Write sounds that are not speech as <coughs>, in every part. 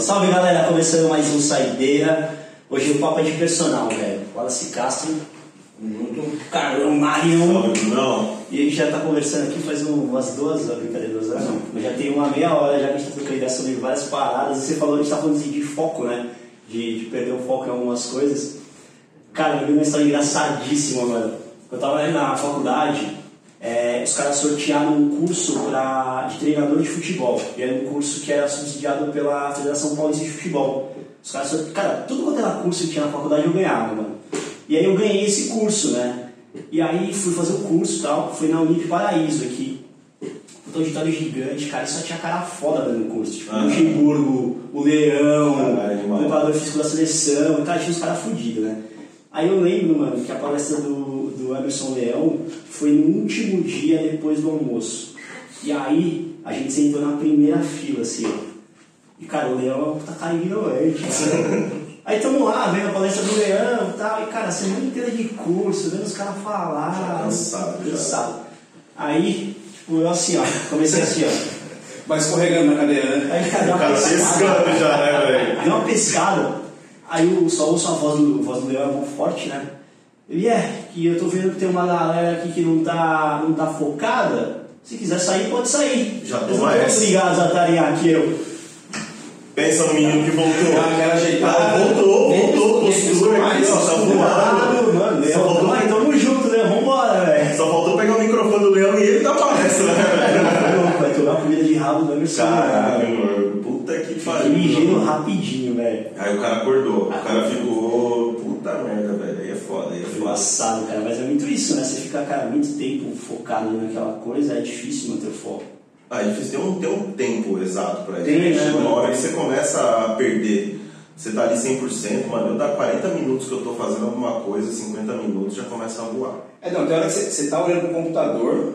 Salve galera, começando mais um Saideira. Hoje o papo é de personal, velho. Wallace Castro, junto, Carlão Brunão. E a gente já tá conversando aqui faz umas duas horas, brincadeira, duas horas não. Eu já tem uma meia hora já que a gente tá trocando ideia sobre várias paradas. Você falou, a gente tá falando de, de foco, né? De, de perder o foco em algumas coisas. Cara, eu vi uma história engraçadíssima, mano. Eu tava ali na faculdade, é, os caras sortearam um curso pra, de treinador de futebol. E era um curso que era subsidiado pela Federação Paulista de Futebol. Os caras sorte... Cara, tudo quanto era curso que tinha na faculdade eu ganhava, mano. E aí eu ganhei esse curso, né? E aí fui fazer o curso e tal, fui na Unip Paraíso aqui. Puta auditório gigante, cara, e só tinha cara foda dando curso. Tipo, Ah. o Luxemburgo, o Leão, Caralho, o preparador físico da seleção, e cara, tinha uns caras fudidos, né? Aí eu lembro, mano, que a palestra do, do Emerson Leão foi no último dia depois do almoço. E aí a gente sentou na primeira fila, assim, ó. E cara, o Leão é um puta cara ignorante, né? Aí tamo lá, vendo a palestra do Leão e tal, e cara, a semana inteira de curso, vendo os caras falar. Já cansado, já. cansado. Aí, tipo, eu assim, ó, comecei assim, ó. Vai escorregando na cadeira, né? Aí, cara, deu uma pescada. já, né, velho? Deu uma pescada, aí eu só ouço a voz do, a voz do Leão, é muito forte, né? Ele é, que eu tô vendo que tem uma galera aqui que não tá, não tá focada. Se quiser sair, pode sair. Já estão essa. obrigados a estarem aqui. Eu, Pensa no menino que voltou. Dá aquela ajeitada. Ah, voltou, voltou, postura aqui, ó, tá voando. Claro, mano, Só Leão, faltou- mas tamo junto, né? Vambora, velho. Só faltou pegar o microfone do Leão e ele dar palestra, né? Vai tomar comida de rabo do Emerson. Caralho, né? mano. Pariu. ligeiro rapidinho, velho. Aí o cara acordou. O cara ficou. Puta merda, velho. Aí é foda, aí é foda. Engraçado, cara, mas é muito isso, né? Você fica, cara, muito tempo focado naquela coisa, é difícil manter o foco. Ah, é difícil ter um, ter um tempo exato pra isso. Tem, né, Chega mano? uma hora que você começa a perder. Você tá ali 100%, mano. Eu dá 40 minutos que eu tô fazendo alguma coisa, 50 minutos já começa a voar. É, não, tem hora que você, você tá olhando pro computador,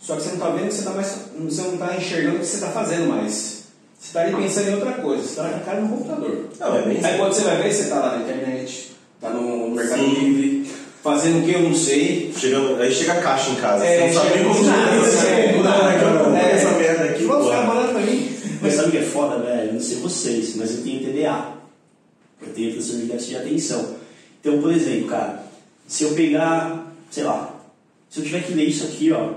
só que você não tá vendo que você tá mais. Você não tá enxergando o que você tá fazendo mais. Você tá ali pensando em outra coisa, você tá com a cara no computador. Não, é bem Aí quando você vai ver, você tá lá na internet, tá no Mercado Sim. Livre, fazendo o que eu não sei. Chegando, aí chega a caixa em casa. É, você não sabe nem como nada, você é, é. essa merda aqui, Vamos ficar falando pra mim. Mas sabe o que é foda, velho? Eu Não sei vocês, mas eu tenho TDA. Eu tenho transtorno de déficit de atenção. Então, por exemplo, cara, se eu pegar, sei lá, se eu tiver que ler isso aqui, ó,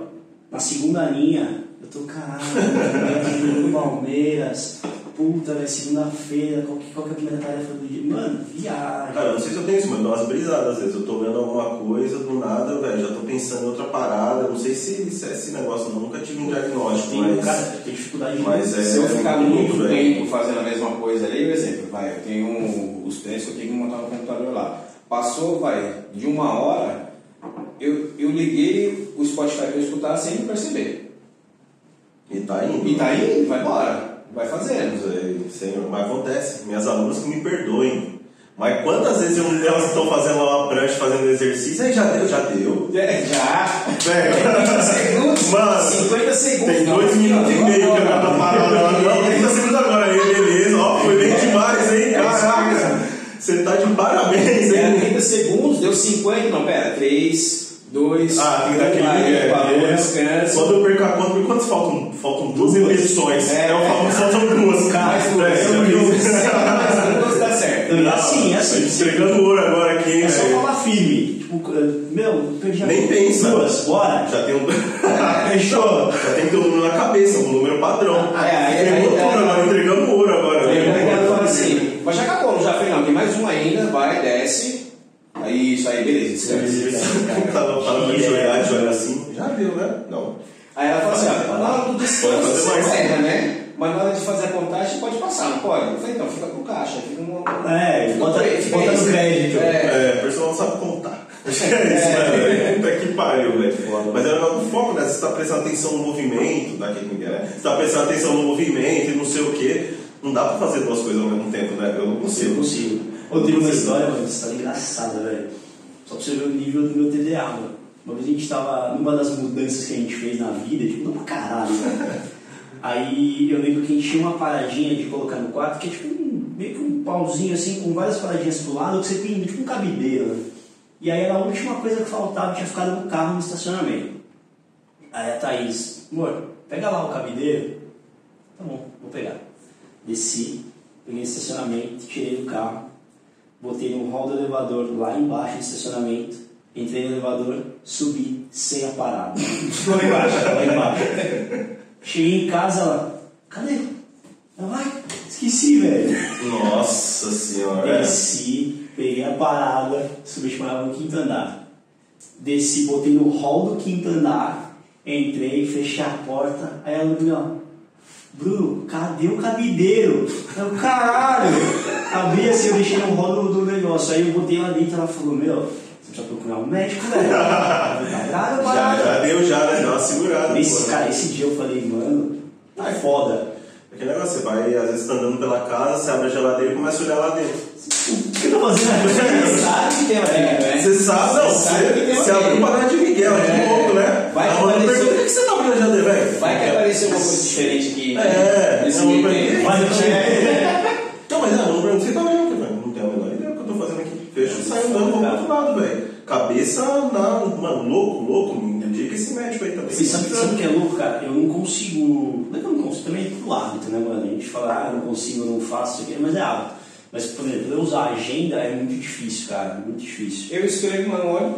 na segunda linha, eu tô, caralho, do <laughs> Palmeiras, puta, velho, segunda-feira, qual, que- qual que é a primeira tarefa do dia? Mano, viagem. Cara, eu não sei se eu tenho isso, mas dá umas brisadas às vezes. Eu tô vendo alguma coisa, do nada, velho, já tô pensando em outra parada. Não sei se, se é esse negócio, eu nunca tive um diagnóstico, Tem, mas. cara, tenho dificuldade de mas é- Se eu ficar muito velho. tempo fazendo a mesma coisa ali, por exemplo, vai, eu tenho um- os treinos que eu tenho que montar no computador lá. Passou, vai, de uma hora, eu, eu liguei o Spotify para eu escutar sem perceber. E tá indo. E tá aí, vai embora, vai fazendo. É, senhor, mas acontece. Minhas alunas que me perdoem. Mas quantas vezes eu, elas estão fazendo lá uma prancha, fazendo exercício, aí já deu, já deu. É, já. Velho, 30 segundos, Mano, 50 segundos. Tem dois minutos e meio que eu ó, parado lá. Não, 30 segundos agora aí, beleza. Ó, foi bem demais, hein? Caraca, você tá de parabéns, É, hein? 30 segundos, deu 50, não, pera, 3, 2, Ah, tem daquele. é, parou, é. Quando eu perco a conta, por quantos faltam? Faltam duas repetições. É. eu falo, faltam duas. Mais duas, É, já junto. fiz. mais duas dá certo. Não, é assim, é assim. Entregando ouro agora aqui, É só falar firme. Tipo, meu, perdi a Nem pensa. Duas, bora. Já tem um. <laughs> Fechou. Já tem que ter um número na cabeça, um número padrão. É, aí- Entregou aí- tudo agora, entregando ouro agora. Aí o velho. mercado fala assim, mas já acabou, não já foi não, tem mais um ainda, vai, desce. Aí isso aí, beleza, descansa. <laughs> Tava falando de olhar, de olhar assim. Já deu, né? Não. Aí ela fala assim, ó, na hora do descanso você mais. erra, né? Mas na hora de fazer a contagem pode passar, não pode? Eu falei, então, fica pro caixa, fica no... É, fica bota- no isso. crédito. É. É, o pessoal não sabe contar. <laughs> É isso, né, velho? Puta que pariu, velho. Mas é o foco, né? Você tá prestando atenção no movimento daquele ninguém, né? Você tá prestando atenção no movimento e não sei o quê. Não dá pra fazer duas coisas ao mesmo tempo, né? Eu não Eu consigo. Eu tenho uma história, mano, essa história engraçada, velho. Só pra você ver o nível do meu TDA, mano. Uma vez a gente tava numa das mudanças que a gente fez na vida, tipo, não pra caralho, né? <laughs> Aí eu lembro que a gente tinha uma paradinha de colocar no quarto, que é tipo um, meio que um pauzinho assim, com várias paradinhas pro lado, que você tem tipo um cabideiro, né? E aí era a última coisa que faltava, tinha ficado no carro no estacionamento. Aí a Thaís, amor, pega lá o cabideiro. Tá bom, vou pegar. Desci, peguei no estacionamento, tirei do carro, botei no hall do elevador lá embaixo do estacionamento, entrei no elevador, subi sem a parada. Lá embaixo. lá embaixo. Cheguei em casa, ela, cadê? Eu, ai, esqueci, velho. Nossa senhora. Desci, peguei a parada, subi chamava no quinto andar. Desci, botei no hall do quinto andar, entrei, fechei a porta, aí ela me ó, Bruno, cadê o cabideiro? Eu, caralho! Abri assim, eu deixei no hall do, negócio, aí eu botei lá dentro, ela falou, meu, você precisa procurar um médico, velho. Caralho, Já, parada. já deu, já, né? Deu uma segurada. Esse, cara, esse dia eu falei, mano, tá foda. Aquele negócio, você vai, às vezes tá andando pela casa, você abre a geladeira e começa a olhar lá dentro. O que eu tô fazendo aqui? Sabe que tem uma né? Você sabe, não, Você sabe que tem você, uma você abriu pra dar de Miguel, É. de louco, né? Vai a que mãe apareceu- pergunta, por que geladeira, velho? Vai que apareceu uma coisa diferente aqui. É, nesse não, meio eu cheguei. Então, mas não, não pergunto, você tá que, velho? Não tenho a menor ideia do que eu tô fazendo aqui. Fecha e sai andando pro outro lado, velho. Cabeça na. Mano, louco, louco, me indica esse médico aí também. Você sabe, sabe o que é louco, cara? Eu não consigo. Não é que eu não consigo, também é tudo hábito, né, mano? A gente fala, ah, eu não consigo, eu não faço isso aqui, mas é hábito. Mas, por exemplo, eu usar a agenda é muito difícil, cara, muito difícil. Eu escrevo, mas não olho.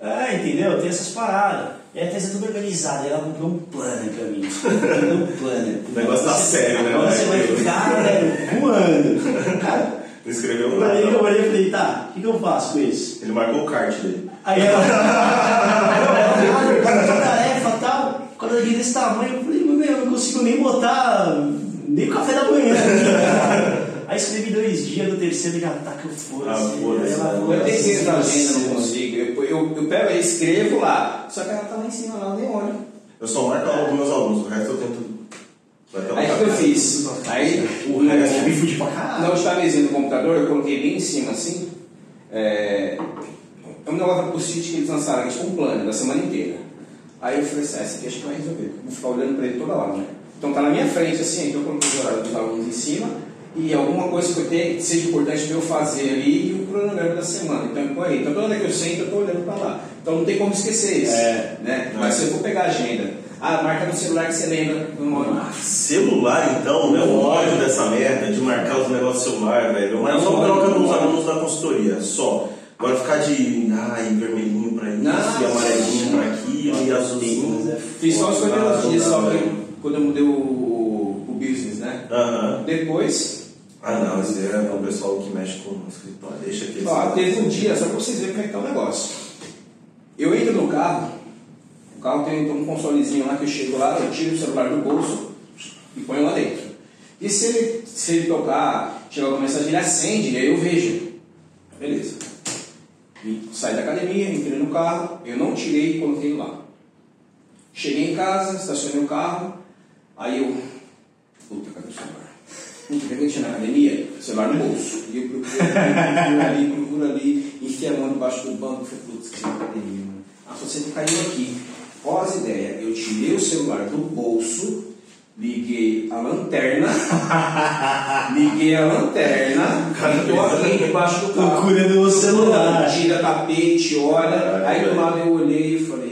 É, entendeu? Tem essas paradas. E a Tessa é tudo organizada, ela comprou um planner pra mim. Comprou um planner. O negócio tá sério, né, Agora você vai ficar, velho, voando. Cara, Não escreveu eu nada. falei, eu olhei e falei, tá, o que, que eu faço com isso? Ele marcou o kart dele. Aí ela, <laughs> ela fala, tarefa e tal, quando eu vi desse tamanho, eu falei, meu, eu não consigo nem botar nem o café da manhã. aqui. Aí escrevi dois dias, no terceiro já tá que eu foda Ah, foda-se, né? Eu tentei entrar na agenda, não consigo. Eu, eu, pego e escrevo lá. Só que ela tá lá em cima, lá, eu nem olho. Eu só marco aula dos meus alunos, o resto eu tento. Aí o que eu fiz? Aí O resto me fudi pra caralho. na chavezinha do computador, eu coloquei bem em cima assim. É, é um negócio post-it que eles lançaram, é tipo um plano da semana inteira. Aí eu falei assim, ah, esse aqui acho que vai resolver. Vou ficar olhando pra ele toda hora, né? Então tá na minha frente assim, então eu coloquei os horários dos alunos em cima e alguma coisa que eu tenho que seja importante para eu fazer ali e o cronograma da semana. Então ponho aí. Então toda vez que eu sento, eu tô olhando pra lá. Então não tem como esquecer isso. É. Né? É. Mas se eu for pegar a agenda, ah, marca no celular que você lembra momento. Celular, então, né? O ódio dessa merda de marcar os negócios no celular, velho. Mas só não, nos alunos da consultoria, só. Agora ficar de, ai, vermelhinho pra isso, Não, e amarelinho pra aquilo, e azulzinho. Fiz só os primeiros dias, só quando eu mudei o, o business, né? Aham. Depois, Ah, não, isso é pro pessoal que mexe com o escritório. Deixa que ó, teve um dia, só pra vocês verem como é que tá o negócio. Eu entro no carro, o carro tem um consolezinho lá que eu chego lá, eu tiro o celular do bolso e ponho lá dentro. E se ele, se ele tocar, chegar alguma mensagem, ele acende e aí eu vejo. Beleza. E saí da academia, entrei no carro, eu não tirei e coloquei lá. Cheguei em casa, estacionei o carro, aí eu. Puta, cadê o celular? Que eu tinha na academia? Celular no bolso. E eu procuro ali, procuro ali, procuro ali, enfiei a mão debaixo do banco e falei, putz, que na academia, mano. Ah, você caiu aqui. Qual as ideias? Eu tirei o celular do bolso, liguei a lanterna, <laughs> liguei a lanterna, tô aqui debaixo do carro. Procurando o celular. Tira tapete, olha. Aí do lado eu olhei e falei,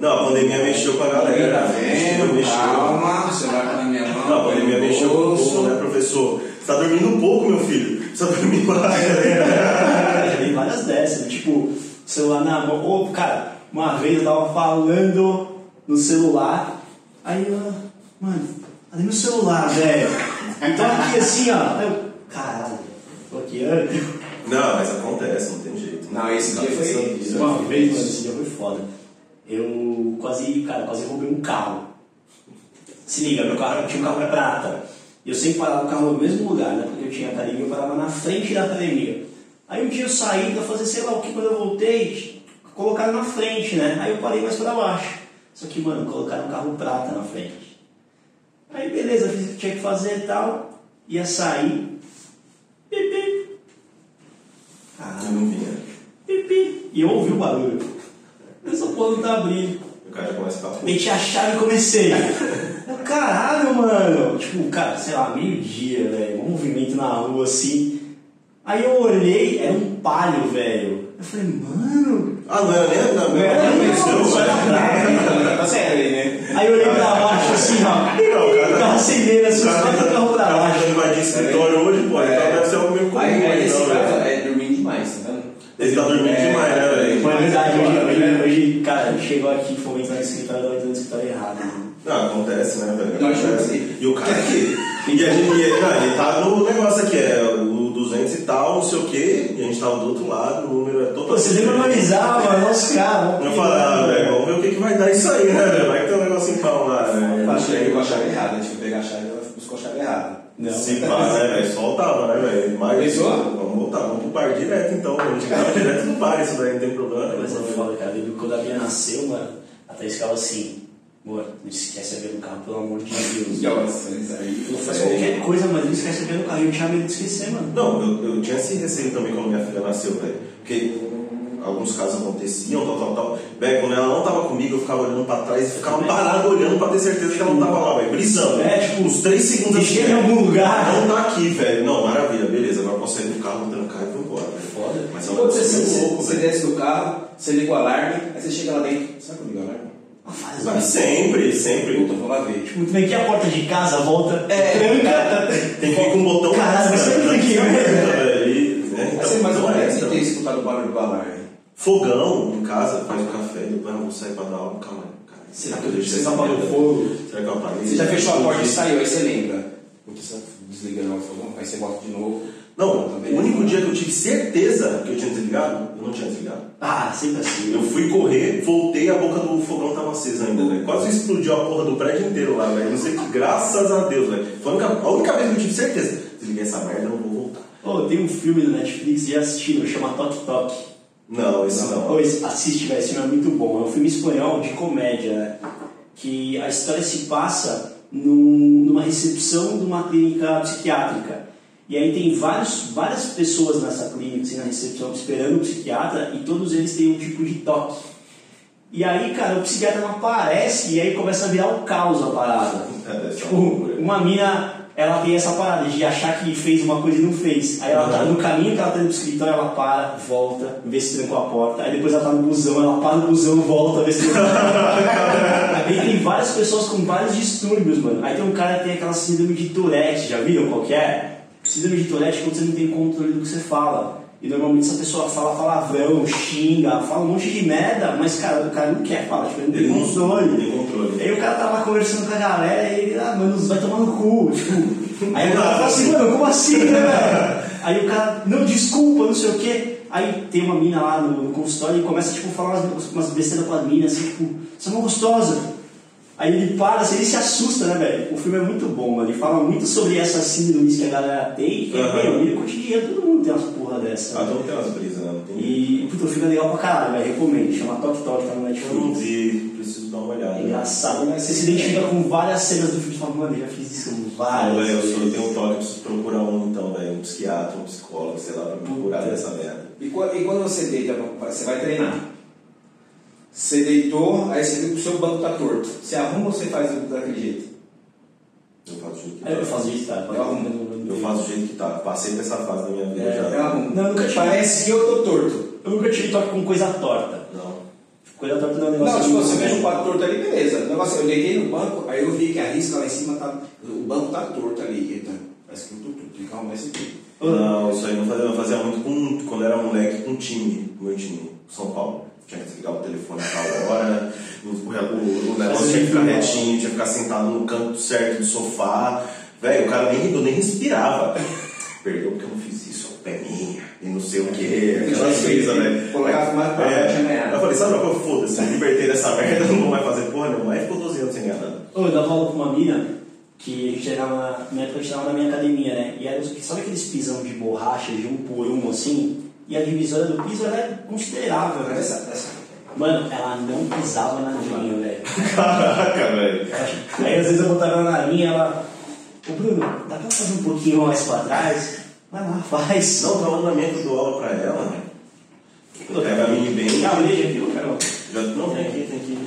Não, a pandemia mexeu com a Aí, galera. tá Mexeu, mexeu. Calma, o celular tá na minha mão. Não, a pandemia no mexeu com o povo, né, professor? Você tá dormindo pouco, meu filho. Você tá dormindo mais. Já tem várias dessas, tipo, celular na mão. Ô, cara, uma vez eu tava falando no celular, aí eu, mano, cadê meu celular, velho? Então aqui assim, ó, aí eu, caralho, tô aqui, olha. Não, mas acontece, não tem jeito. Não, esse dia foi- Uma vez, mano, esse dia foi foda. Eu quase, cara, quase roubei um carro. Se liga, meu carro, tinha um carro prata. E eu sempre parava o carro no mesmo lugar, né? Porque eu tinha academia, eu parava na frente da academia. Aí um dia eu saí pra fazer sei lá o que, quando eu voltei, colocaram na frente, né? Aí eu parei mais pra baixo. Só que, mano, colocaram um carro prata na frente. Aí beleza, fiz o que tinha que fazer e tal. Ia sair. Pipi. Vinha. Pipi. E eu ouvi o barulho. Essa porra não tá abrindo. O cara já começa a ficar. Meti a chave e comecei. Eu, <laughs> Caralho, mano. Tipo, cara, sei lá, meio-dia, velho. Um movimento na rua assim. Aí eu olhei, era um palio, velho. Eu falei, mano. Ah, não era nem. Não, Não era nem não, era Tá sério aí, né? Aí eu olhei pra baixo assim, ó. Não, o cara- Tava acendendo assim, O só cara pra tá carro pra baixo. tentando invadir escritório hoje, pô. Então deve ser algo meio comum. Aí, aí então, caso, velho. é dormir demais, tá vendo? Ele tá dormindo demais, né, velho? Mas é verdade, hoje, Agora, hoje, né? hoje, cara, chegou aqui, foi entrar no escritório, eu entrar no escritório errado. né? Não, acontece, né, velho? Não, Acontece. E o cara aqui. E a gente, e ele, não, ele tá no negócio aqui, é o 200 e tal, não sei o quê, e a gente tava do outro lado, o número é Pô, totalmente. você lembra analisar, mano, nosso cara. Eu falei, ah, velho, vamos ver o que, que vai dar isso aí, né, velho? Vai que tem um negócio em pau lá, né? Eu achei com a chave errada, a gente foi pegar a chave e buscou a chave errada. Não. Se pá, né, velho? Soltava, né, velho? Mas Pensou? vamos voltar, vamos pro bar direto então. A gente grava direto no bar, isso daí não tem problema. Mas é foda, quando a Bia nasceu, mano, a Thaís ficava assim, amor, não esquece a Bia no carro, pelo amor de Deus. Nossa, isso aí. Eu faço qualquer coisa, mas não esquece a Bia no carro. Eu tinha medo de esquecer, mano. Não, eu, eu tinha esse receio também quando minha filha nasceu, velho. Porque alguns casos aconteciam, tal, tal, tal. Velho, quando ela não tava comigo, eu ficava olhando pra trás e ficava parado olhando pra ter certeza que ela não tava lá, velho. Brisando. É, tipo, uns três segundos assim, em velho. algum lugar. Não tá aqui, velho. Não, maravilha, beleza. Agora eu posso sair do carro, trancar Mas é um louco, você velho. desce do carro, você liga o alarme, aí você chega lá dentro. Será que eu ligo o alarme? Não faz, Mas sempre, sempre. Puta, vou lá ver. Muito bem que a porta de casa volta, tranca. <laughs> Tem que ir com um botão Caralho, você cima, tem que ir, né, né? E, né, Mas você não é, menos então. tem escutado o barulho do alarme. Fogão em casa, faz o café, depois vou sair pra dar aula, calma, cara. Será que eu deixo você não apagou merda? o fogo? Será que eu apaguei? Você já fechou a porta e saiu, aí você lembra. Putz, você desliga não, fogão, aí você bota de novo. Não, o único dia que eu tive certeza que eu tinha desligado, eu não tinha desligado. Ah, sempre assim. Eu fui correr, voltei, a boca do fogão tava acesa ainda, velho. Quase explodiu a porra do prédio inteiro lá, velho. Não sei que, graças a Deus, velho. Foi a única, a única vez que eu tive certeza. Desliguei essa merda, não vou voltar. Oh, tem um filme do Netflix, já assistiram, chama Toque Toque. Não, esse não. Pois, assiste, velho, esse filme é muito bom. É um filme espanhol de comédia, né? Que a história se passa num- numa recepção de uma clínica psiquiátrica. E aí tem vários, várias pessoas nessa clínica, assim, na recepção, esperando o psiquiatra, e todos eles têm um tipo de toque. E aí, cara, o psiquiatra não aparece, e aí começa a virar o caos a parada. É, Tipo, uma mina, ela tem essa parada de achar que fez uma coisa e não fez. Aí ela tá no caminho que ela tá indo pro escritório, ela para, volta, vê se trancou a porta. Aí depois ela tá no busão, ela para no busão, volta, vê se trancou a porta. Aí tem várias pessoas com vários distúrbios, mano. Aí tem um cara que tem aquela síndrome de Tourette, já viram qual é? Síndrome de Tourette é quando você não tem controle do que você fala. E normalmente essa pessoa fala palavrão, xinga, fala um monte de merda, mas cara, o cara não quer falar, tipo, ele não tem controle. tem controle. Aí o cara tava conversando com a galera e ele, ah, mano, vai tomar no cu, tipo. Aí o cara fala assim, mano, como assim, né, velho? Aí o cara, não, desculpa, não sei o quê. Aí tem uma mina lá no, no consultório e começa, tipo, a falar umas, umas besteiras com a mina, assim, tipo, você é uma gostosa. Aí ele para, assim, ele se assusta, né, velho? O filme é muito bom, mano. Ele fala muito sobre essas síndromes que a galera tem, que é, Aham. meu, vida cotidiana, todo mundo tem umas porra dessa. Ah, então tem umas brisas, né? Não tem E, puta, o filme é legal pra caralho, velho. Recomendo. Chama Toque Toque, tá no Eu não Netflix. vi, preciso dar uma olhada. É engraçado, né? Você se identifica com várias cenas do filme e fala, mano, eu já fiz isso Ah, várias velho, eu sou- eu vezes. tenho um toque, preciso procurar um então, velho. Um psiquiatra, um psicólogo, sei lá, pra me curar dessa merda. E quando, e quando você deita, você vai treinar. Você deitou, aí você viu que o seu banco tá torto. Você arruma ou você faz daquele jeito? Eu faço o jeito que eu tá. faço isso, tá? Eu arrumo. Eu faço o jeito que tá. Passei dessa fase da minha vida É, já. Eu arrumo. Não, eu nunca tive. Parece que eu tô torto. Eu nunca tive toque com coisa torta. Não. Coisa torta não é um negócio Não, tipo, você veja um quadro torto ali, beleza. O negócio, eu deitei no banco, aí eu vi que a risca lá em cima tá. O banco tá torto ali. Eita, parece que eu tô torto. Tem que arrumar esse aqui. Não, isso aí não fazia, eu fazia muito com, quando era moleque com um time, o meu time, São Paulo. Tinha que desligar o telefone a tal hora, o, o, o negócio tinha que ficar retinho, tinha que ficar sentado no canto certo do sofá. Velho, o cara nem, eu nem respirava. Perdeu porque eu não fiz isso, a pé minha, e não sei o que, aquelas coisas, velho. Colocava mais pra É, ganhado. eu falei, sabe uma coisa? Foda-se, me libertei dessa merda, não vou mais fazer porra nenhuma. Aí ficou 12 anos sem ganhar nada. Eu dava aula com uma mina que a gente treinava, na na época a gente treinava na minha academia, né? E era, os- sabe aqueles pisão de borracha de um por um assim? E a divisória do piso é considerável, né? Essa, essa. Mano, ela não pisava na linha, velho. Caraca, velho. Aí às vezes eu botava ela na linha ela. Ô Bruno, dá pra fazer um pouquinho mais pra trás? Vai lá, faz. Não, pra andamento eu dou aula pra ela. Pega a mini band. Ah, veja aqui, cara. Já, não, tem aqui, tem aqui.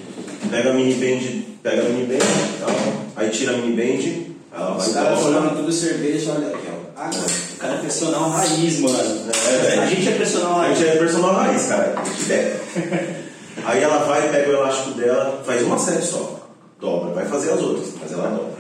Pega a mini band, pega a mini band, tal. aí tira a mini band, ela vai Os caras aula. olhando tudo cerveja, olha aqui, ó. Água. O cara fez personal raiz, mano. É, a gente é personal A raiz. gente é personal raiz, cara. É. Aí ela vai, pega o elástico dela, faz uma série só. Dobra, vai fazer as outras, mas ela dobra.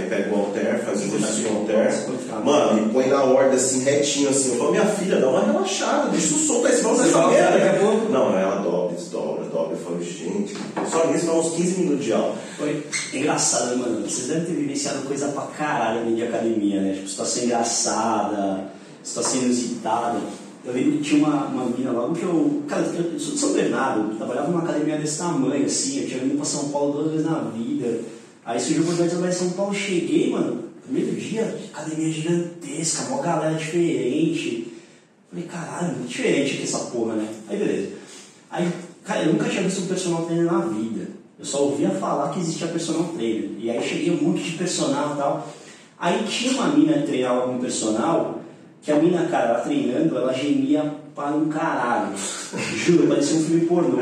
Aí vai pega o halter, faz o exercício com o halter. Mano, e põe na ordem assim, retinho assim. Eu falo, minha filha, dá uma relaxada, deixa tu solto aí, senão você Você essa vai merda. Não, ela dobra, desdobra, dobra. Eu falo, gente, só nisso dá uns 15 minutos de aula. Foi engraçado, né, mano? Vocês devem ter vivenciado coisa pra caralho dentro de academia, né? Tipo, situação engraçada, situação inusitada. Eu lembro que tinha uma, uma menina logo que eu. Cara, eu sou de São Bernardo, eu trabalhava numa academia desse tamanho, assim. Eu tinha vindo pra São Paulo duas vezes na vida. Aí surgiu a oportunidade de trabalhar em São Paulo. Cheguei, mano, primeiro dia, academia gigantesca, uma galera diferente. Falei, caralho, muito diferente aqui essa porra, né? Aí beleza. Aí, cara, eu nunca tinha visto um personal trainer na vida. Eu só ouvia falar que existia personal trainer. E aí cheguei um monte de personal e tal. Aí tinha uma mina que treinava como personal, que a mina, cara, ela treinando, ela gemia para um caralho. <laughs> Juro, parecia um filme pornô.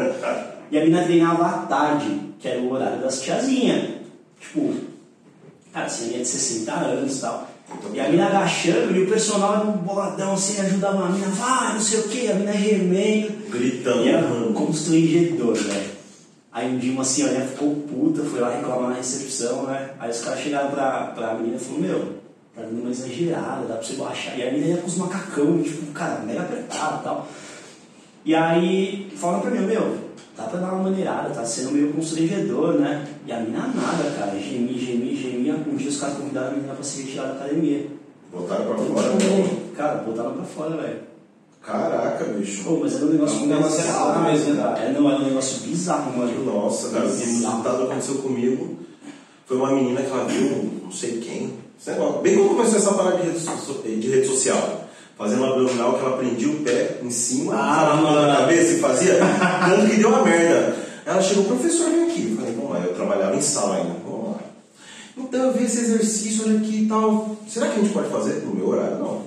E a mina treinava à tarde, que era o horário das tiazinhas. Tipo, cara, assim, de 60 anos e tal. E a mina agachando e o personal era um boladão assim, ajudava a mina, vai, não sei o que, a mina gemendo. Gritando, E era mano. constrangedor, velho. Aí um dia uma senhorinha ficou puta, foi lá reclamar na recepção, né? Aí os caras chegaram pra, pra menina e falaram, meu, tá dando uma exagerada, dá pra você baixar. E a menina ia com os macacão, tipo, cara, mega apertado e tal. E aí falaram pra mim, meu, dá pra dar uma maneirada, tá sendo meio constrangedor, né? E a menina nada, cara, gemia, gemia, gemia. Um dia os caras convidaram a menina pra se retirar da academia. Botaram pra Eu fora, né? Cara, botaram pra fora, velho. Caraca, bicho. Pô, mas era um negócio negócio bizarro, né? É, não, era um negócio bizarro, mano. Nossa, cara, Bizarro. resultado aconteceu comigo. Foi uma menina que ela viu, não sei quem, bem quando começou essa parada de rede, de rede social. Fazendo um abdominal que ela prendia o pé em cima, Ah, na cabeça e fazia, tanto que deu uma merda. Ela chegou, professor, vem aqui. Sala ainda, vamos lá. Então eu vi esse exercício olha aqui e tal. Será que a gente pode fazer no meu horário? Não.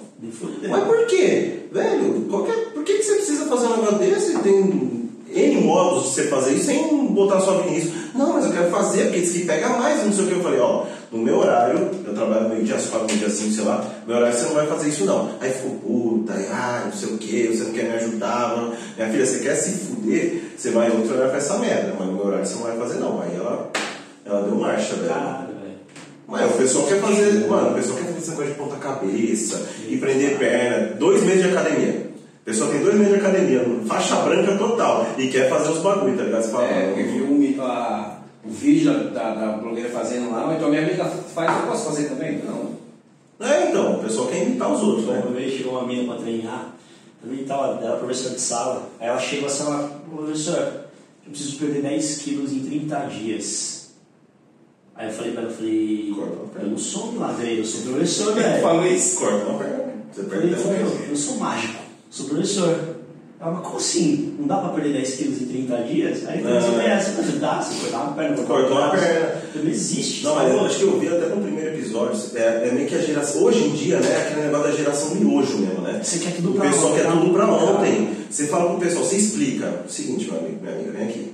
Mas por quê? Velho, qualquer, por que, que você precisa fazer um negócio desse? Tem N modos de você fazer isso sem botar sua vida nisso. Não, mas eu quero fazer, porque diz que pega mais, não sei o que. Eu falei, ó, no meu horário, eu trabalho meio dia 4, meio dia 5, sei lá, no meu horário você não vai fazer isso não. Aí ficou puta, ah, não sei o que, você não quer me ajudar, mano. Minha filha, você quer se fuder, você vai em outro horário pra essa merda, mas no meu horário você não vai fazer não. Aí ela, ela deu marcha, velho. Caralho, velho. Mas o pessoal quer fazer, mano, o pessoal quer fazer esse negócio de ponta cabeça e prender perna. Dois meses de academia. O pessoal tem dois meses de academia, faixa branca total, e quer fazer os bagulho, tá ligado? Você fala, É, eu vi um, a- o vídeo da, da, da blogueira fazendo lá, então minha amiga faz, eu posso fazer também? Não. É, então, o pessoal quer imitar os outros, né? Uma vez chegou uma menina pra treinar, também tava, ela era professora de sala. Aí ela chegou assim, ela, professor, eu preciso perder 10 quilos em 30 dias. Aí eu falei pra ela, eu falei, perna. eu não sou um milagreiro, eu sou professor, velho. Falou isso. Corta uma perna, você Eu perde falei, 10 "Meu, quilos. eu sou mágico, sou professor. Ela, mas como assim? Não dá pra perder 10 quilos em 30 dias? Aí eu falei, Não. você conhece, mas dá, você cortar uma perna, cortar uma braço. perna. Não existe. Não, tá mas eu acho que eu vi até no primeiro episódio, é, é meio que a geração, hoje em dia, né, é aquele negócio da geração miojo mesmo, né? Você quer tudo O pra pessoal ontem, quer tá? tudo pra Cara. ontem. Você fala pro pessoal, você explica. O seguinte, meu amigo, minha amiga, vem aqui.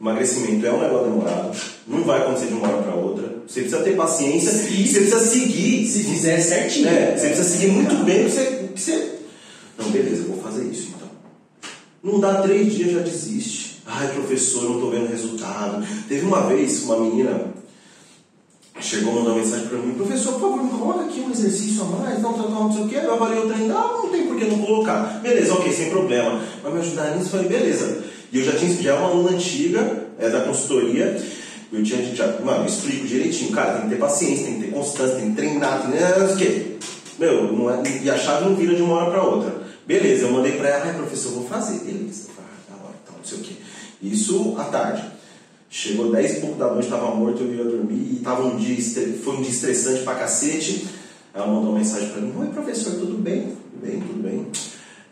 Emagrecimento é um negócio demorado, não vai acontecer de uma hora pra outra. Você precisa ter paciência e você precisa seguir. Se fizer certinho. É, você precisa seguir muito bem o que você, o que você. Não, beleza, eu vou fazer isso então. Não dá três dias já desiste. Ai, professor, eu não tô vendo resultado. Teve uma vez uma menina chegou mandou uma mensagem pra mim, professor, por favor, me coloca aqui um exercício a mais, não, não, não, não sei o que, eu avaliei o treino, ah, não tem por que não colocar. Beleza, ok, sem problema. Vai me ajudar nisso? Falei, beleza. E eu já tinha já é uma aluna antiga, é da consultoria, eu tinha já, mano, eu explico direitinho, cara, tem que ter paciência, tem que ter constância, tem que treinar, tem que não sei o quê. Meu, não é, e a chave não vira de uma hora pra outra. Beleza, eu mandei pra ela, ai professor, vou fazer. Beleza, ah, da hora, tal, não sei o quê. Isso à tarde. Chegou 10 e pouco da noite, tava morto, eu ia dormir, e tava um dia, foi um dia estressante pra cacete. Ela mandou uma mensagem pra mim, oi professor, tudo bem? Tudo bem, tudo bem.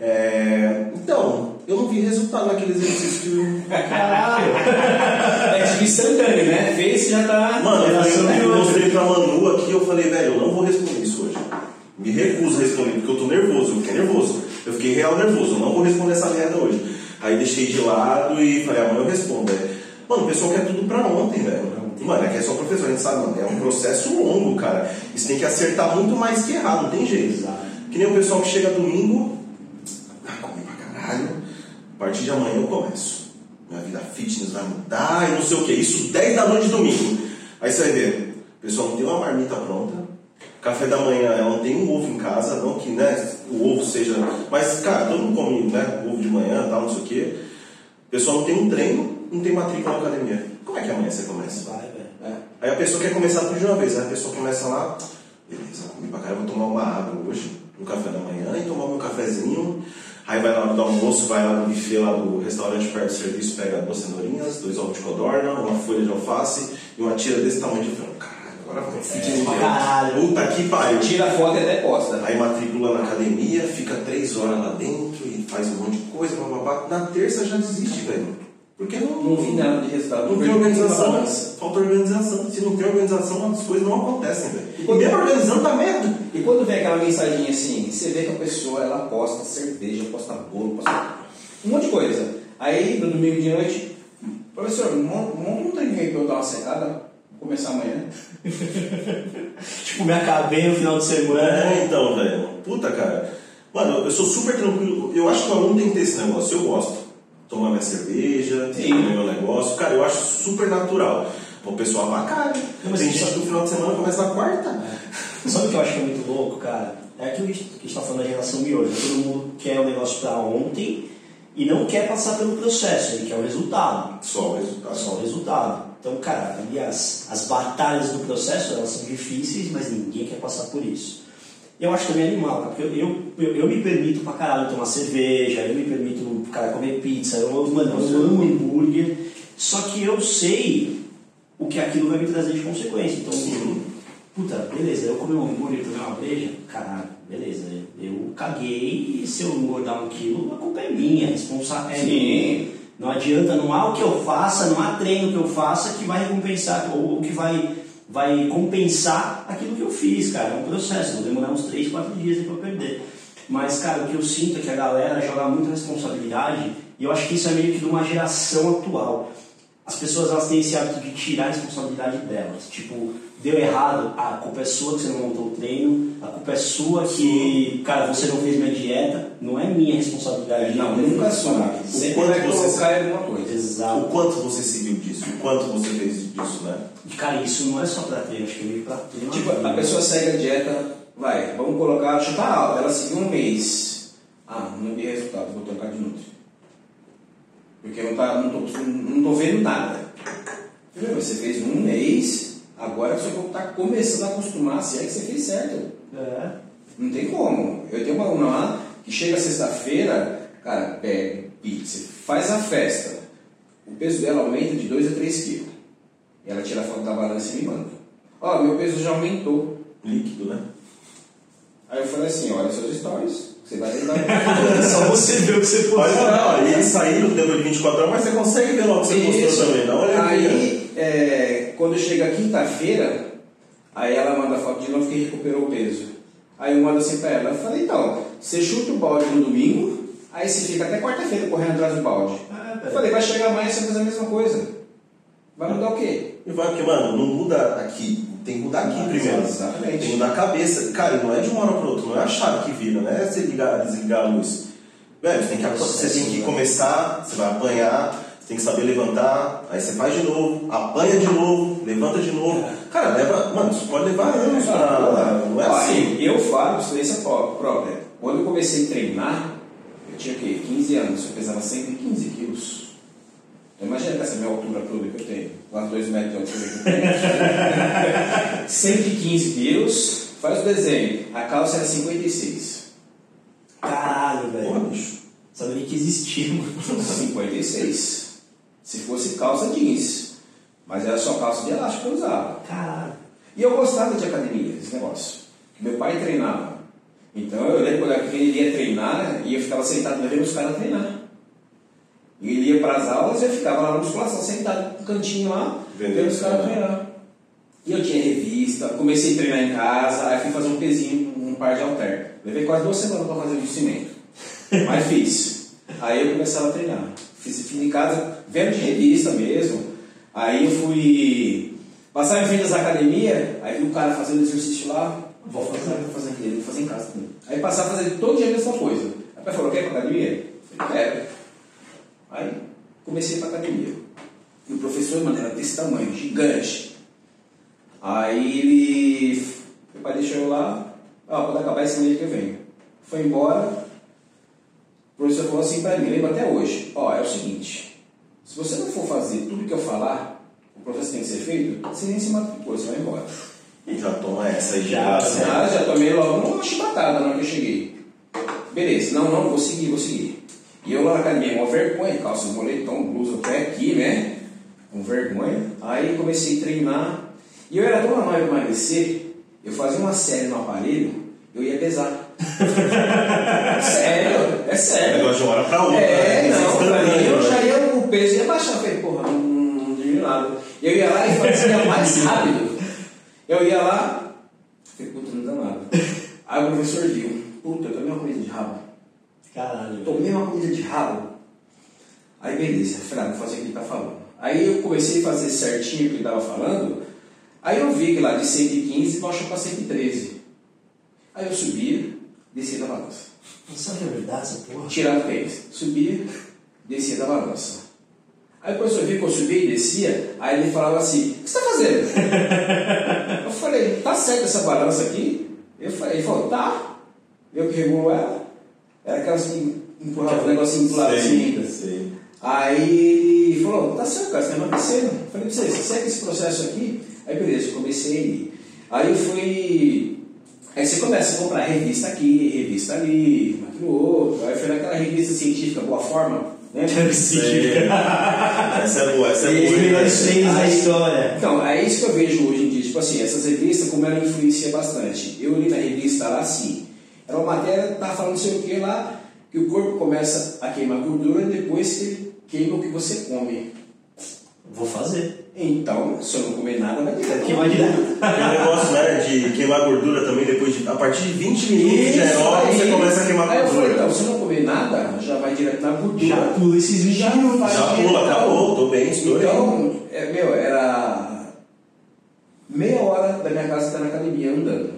É, então, eu não vi resultado naquele exercício que Caralho. É tipo instantâneo, né? Fez já tá. Mano, eu, falei, eu mostrei pra Manu aqui, eu falei, velho, eu não vou responder isso hoje. Me recuso a responder, porque eu tô nervoso, eu fiquei nervoso. Eu fiquei real nervoso, eu não vou responder essa merda hoje. Aí deixei de lado e falei, amanhã eu respondo. É, Mano, o pessoal quer tudo pra ontem, velho. Mano, é que é só professor, a gente sabe, mano. É um processo longo, cara. Isso tem que acertar muito mais que errar, não tem jeito. Exato. Que nem o pessoal que chega domingo, ah, come pra caralho. A partir de amanhã eu começo. Minha vida fitness vai mudar e não sei o que. Isso 10 da noite domingo. Aí você vai ver, o pessoal não tem uma marmita pronta. Café da manhã, ela não tem um ovo em casa, não que né, o ovo seja. Mas, cara, todo mundo come né, ovo de manhã tal, não sei o que. O pessoal não tem um treino, não tem matrícula na academia. Como é que amanhã você começa? Vai, velho. É. Aí a pessoa quer começar tudo de uma vez. Aí a pessoa começa lá, beleza, comi pra caralho, vou tomar uma água hoje, no café da manhã, e tomar meu cafezinho. Aí vai na hora do almoço, vai lá no buffet lá do restaurante perto do serviço, pega duas cenourinhas, dois ovos de codorna, uma folha de alface e uma tira desse tamanho de frango. Caralho, agora vai. É, pra caralho. Puta que pariu. Tira a foto e até posta. Aí matricula na academia, fica três horas lá dentro e faz um monte de coisa, bababá. Na terça já desiste, velho. Porque não, Não vi nada de resultado. não tem organização, falta organização. Se não tem organização, as coisas não acontecem, velho. E mesmo organizando dá merda. E quando vem aquela mensaginha assim, você vê que a pessoa ela posta cerveja, posta bolo, posta um monte de coisa. Aí no domingo de noite, professor, um treininho aí pra eu dar uma secada, vou começar amanhã. <laughs> Tipo, me acabei no final de semana. É, então, velho. Puta, cara. Mano, eu sou super tranquilo. Eu acho que o aluno tem que ter esse negócio. Eu gosto. Tomar minha cerveja, comer meu negócio. Cara, eu acho super natural. O pessoal. Não, mas Tem isso- gente que no final de semana começa na quarta. Sabe o que eu acho que é muito louco, cara? É aquilo que a gente que a gente tá falando da geração miojo. né? Todo mundo quer o negócio pra ontem e não quer passar pelo processo, ele quer o resultado. Só o resultado. Só o resultado. Então, cara, ali as, as batalhas do processo, elas são difíceis, mas ninguém quer passar por isso. Eu acho também animal, cara, porque eu, eu, eu, me permito pra caralho tomar cerveja, eu me permito, cara, comer pizza, eu, mano, eu amo hambúrguer, só que eu sei o que aquilo vai me trazer de consequência. Então, Sim. puta, beleza, eu comer um hambúrguer e tomar uma breja, caralho, beleza, eu caguei e se eu engordar um quilo, a culpa é minha, a responsa é Sim. minha. Não adianta, não há o que eu faça, não há treino que eu faça que vai recompensar, ou que vai, vai compensar aquilo que eu fiz, cara. É um processo, vou demorar uns 3, 4 dias eu perder. Mas, cara, o que eu sinto é que a galera joga muita responsabilidade, e eu acho que isso é meio que de uma geração atual. As pessoas elas têm esse hábito de tirar a responsabilidade delas. Tipo, deu errado, a culpa é sua que você não montou o treino, a culpa é sua que, cara, você não fez minha dieta, não é minha responsabilidade. Não, de ter nunca feito sua. isso. Sempre quanto vai você- em alguma coisa. O Exato. quanto você seguiu disso? O quanto você fez disso, né? E, cara, isso não é só pra treino, acho que é meio pra treino. Tipo, a pessoa segue a dieta, vai, vamos colocar, chutar alto, ela seguiu um mês. Ah, não vi resultado, vou trocar de nutri. Porque eu não, tá, não, tô, não tô vendo nada. Você fez um mês, agora você está começando a acostumar, se é que você fez certo. É. Não tem como. Eu tenho uma aluna lá que chega sexta-feira, cara, pega pizza, faz a festa. O peso dela aumenta de 2 a 3 quilos. E ela tira a foto da balança e me manda. Ó, meu peso já aumentou. Líquido, né? Aí eu falei assim, olha seus stories, você vai tentar. <laughs> Só você vê o que você Olha, postou. não, ele saiu dentro de 24 horas, mas você consegue ver logo que você postou também. Dá uma olhadinha. Aí, é, quando chega quinta-feira, aí ela manda foto de novo que recuperou o peso. Aí eu mando assim pra ela, eu falei, então, você chuta o balde no domingo, aí você fica até quarta-feira correndo atrás do balde. É, Eu velho. falei, vai chegar amanhã e você fazer a mesma coisa. Vai mudar o quê? E vai, porque, mano, não muda aqui. Tem que mudar aqui Ah, primeiro. exatamente. Tem que mudar a cabeça. Cara, não é de uma hora para outra, não é a chave que vira, não é você ligar, desligar a luz. Velho, você tem que, você tem que começar, você vai apanhar, você tem que saber levantar, aí você faz de novo, apanha de novo, levanta de novo. Cara, leva. Mano, isso pode levar anos pra. Não é assim. Eu falo experiência pró- própria. Quando eu comecei a treinar, eu tinha o quê? 15 anos, eu pesava 115 quilos. Então imagina essa minha altura toda que eu tenho, quase 2 metros de altura que eu tenho. <laughs> 115 quilos, faz o desenho. A calça era 56. Caralho, velho. bicho. Sabia nem que existia, mano. 56. Se fosse calça jeans. Mas era só calça de elástico que eu usava. Caralho. E eu gostava de academia, esse negócio. Meu pai treinava. Então eu lembro quando ele ia treinar e eu ficava sentado vendo os caras treinar. E ele ia para as aulas e eu ficava lá na musculação, sentado no cantinho lá, Vendo vendo os caras treinar. treinar. E eu tinha revista, comecei a treinar em casa, aí fui fazer um pezinho, um par de halter. Levei quase duas semanas para fazer o cimento. Mas fiz. Aí eu começava a treinar. Fiz, fiz em casa, vendo de revista mesmo. Aí eu fui Passava em frente das academias, aí vi um cara fazendo exercício lá, vou fazer, vou fazer aqui, vou fazer em casa também. Aí passava a fazer todo dia a mesma coisa. Aí o pai falou, quer ir pra academia? Eu falei, quero. Aí comecei pra academia. E o professor, mano, era desse tamanho, gigante. Aí ele. Meu pai deixou eu lá, ah, quando acabar esse mês que eu venho. Foi embora. O professor falou assim pra mim, lembro até hoje, ó, é o seguinte, se você não for fazer tudo que eu falar, o processo tem que ser feito, você nem se matriculou, você vai embora. Já toma essa Já, já. Ah, já tomei logo uma chibatada na hora que eu cheguei. Beleza, não, não, vou seguir, vou seguir. E eu lá na academia, uma vergonha, calça, moletom, blusa, pé aqui, né? Com vergonha. Aí comecei a treinar. E eu era tão anóio de emagrecer, eu fazia uma série no aparelho, eu ia pesar. <laughs> sério, é sério. Negócio de uma hora pra outra. É, né? não, pra mim eu já né? ia o peso ia baixar. Eu falei, porra, não, não, diminui nada. Eu ia lá e fazia mais rápido. Eu ia lá, falei, puta, não dá nada. Aí o professor viu, puta, eu tomei uma coisa de rabo. Caralho. Tomei uma coisa de rabo. Aí beleza, falei, ah, vou fazer o que ele tá falando. Aí eu comecei a fazer certinho o que ele tava falando. Aí eu vi que lá de 115 baixou para 113. Aí eu subia, descia da balança. Não sabe que é verdade essa porra? Tirava o tênis. Subia, descia da balança. Aí o professor viu que eu subia e descia, aí ele falava assim, o que você está fazendo? <laughs> eu falei, tá certo essa balança aqui? Eu falei, ele falou, tá. Eu que regulo ela. Era aquelas que empurrava o negocinho pro lado Sei, assim. Aí ele falou, tá certo, cara, você tá emagrecendo. Eu falei pra você, você segue esse processo aqui? Aí beleza, eu comecei a ir. Aí eu fui. Aí você começa a comprar revista aqui, revista ali, aquilo outro. Aí foi naquela revista científica Boa Forma, né? <laughs> Essa é boa, essa é boa. melhores treinos da Aí- história. Então, é isso que eu vejo hoje em dia. Tipo assim, essas revistas, como ela influencia bastante. Eu li na revista lá assim. Era uma matéria, tá falando não sei o que lá, que o corpo começa a queimar gordura depois que ele queima o que você come. Vou fazer. Então, se eu não comer nada, vai direto. Que vai direto. Aquele negócio, né, de queimar gordura também depois de. A partir de 20 minutos de aeróbico, você começa a queimar Aí eu falei, gordura. então, se eu não comer nada, já vai direto na gordura. Já pula esses 20 Já minutos. Já direto. pula, acabou, tô bem, estourei. Então, é, meu, era meia hora da minha casa até na academia andando.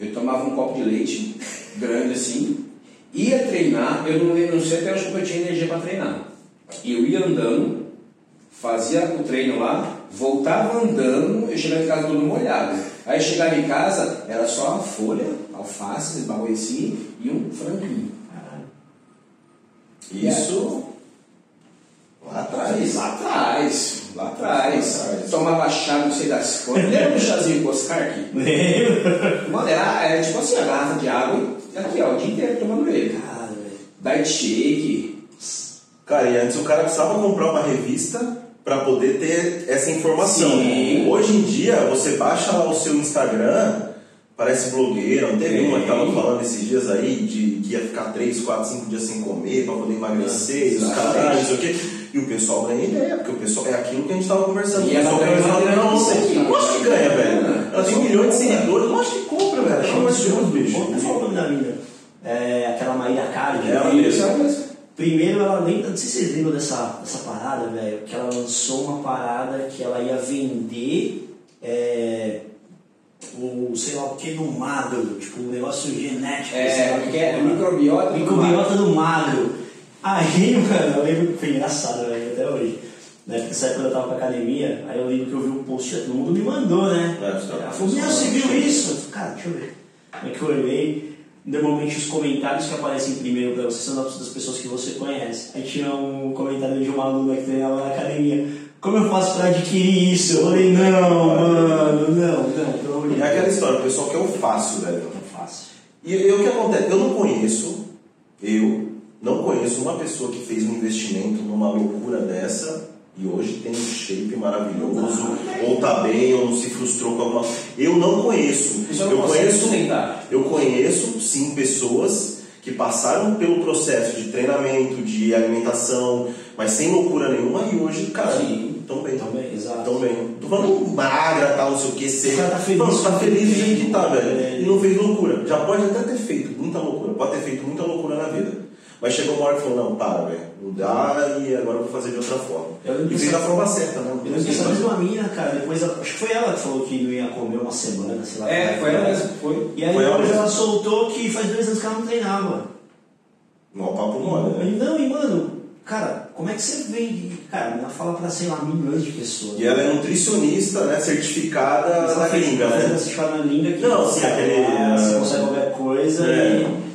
Eu tomava um copo de leite, grande assim, ia treinar, eu não, não sei até hoje como eu tinha energia para treinar. Eu ia andando, fazia o treino lá, voltava andando, eu chegava em casa todo molhado. Aí chegava em casa, era só a folha, alface, bagulho assim, e um franguinho. Isso lá atrás. Lá atrás, lá atrás. Tomava chá, não sei das quantas. Lembra do chazinho com Oscar aqui? Lembro. Mano, era, era tipo assim, a garrafa de água e aqui, ó, o dia inteiro tomando ele. Cara. Diet shake. Cara, e antes o cara precisava comprar uma revista para poder ter essa informação. Sim. Hoje em dia, você baixa lá o seu Instagram, parece blogueira, não teve Sim. uma que tava falando esses dias aí de que ia ficar 3, 4, 5 dias sem comer para poder emagrecer, não sei o quê. E o pessoal ganha ideia, porque o pessoal é aquilo que a gente tava conversando. E o pessoal ganha isso aqui. Lógico que ganha, velho. Ela tem milhões de seguidores, lógico que compra, velho. Pelo amor de Deus, bicho. Vou falar o nome da mina. É aquela Maíra Card. Ela né? Sabe, Primeiro, ela nem. Não sei se vocês lembram dessa, dessa parada, velho. Que ela lançou uma parada que ela ia vender. É, o sei lá o que do magro. Tipo, um negócio genético. É, porque é microbiota. do Microbiota do magro. Aí, <laughs> mano, eu lembro que foi engraçado, velho, até hoje. Né? Porque essa época eu tava pra academia, aí eu lembro que eu vi um post, todo mundo me mandou, né? É, Ela falou, meu, você viu isso? Eu falei, cara, deixa eu ver. Aí que eu olhei, normalmente os comentários que aparecem primeiro pra você são das pessoas que você conhece. Aí tinha um comentário de uma aluna que treinava na academia. Como eu faço pra adquirir isso? Eu falei, não, mano, não, não, pelo amor de É aquela história, o pessoal quer o fácil, velho. Não fácil. E e o que acontece? Eu não conheço, eu não conheço uma pessoa que fez um investimento numa loucura dessa e hoje tem um shape maravilhoso, ou tá bem, ou não se frustrou com alguma Eu não conheço. Eu Eu conheço, sustentar. eu conheço sim pessoas que passaram pelo processo de treinamento, de alimentação, mas sem loucura nenhuma e hoje, cara, Sim. tão bem. Tão bem, exato. Tão bem. Tô falando magra, tal, não sei o que. O cara tá feliz Mano, tá feliz do jeito que tá, velho. É. E não fez loucura. Já pode até ter feito muita loucura. Pode ter feito muita loucura na vida. Mas chegou uma hora que falou, não, para, velho, não dá e agora eu vou fazer de outra forma. Eu e fez da forma certa, né? Eu lembro essa mesma mina, cara, depois, acho que foi ela que falou que não ia comer uma semana, sei lá. É, foi ela era. mesmo, foi. E aí Foi ela depois mesmo. ela soltou que faz dois anos que ela não treinava. Mó papo mole, né? Não, e mano, cara, como é que você vende? Cara, a menina fala pra, sei lá, milhões de pessoas. E ela é nutricionista, né? Certificada Ela na gringa, ela né? certificada na gringa que Não, você, aquele, você consegue qualquer coisa é. e,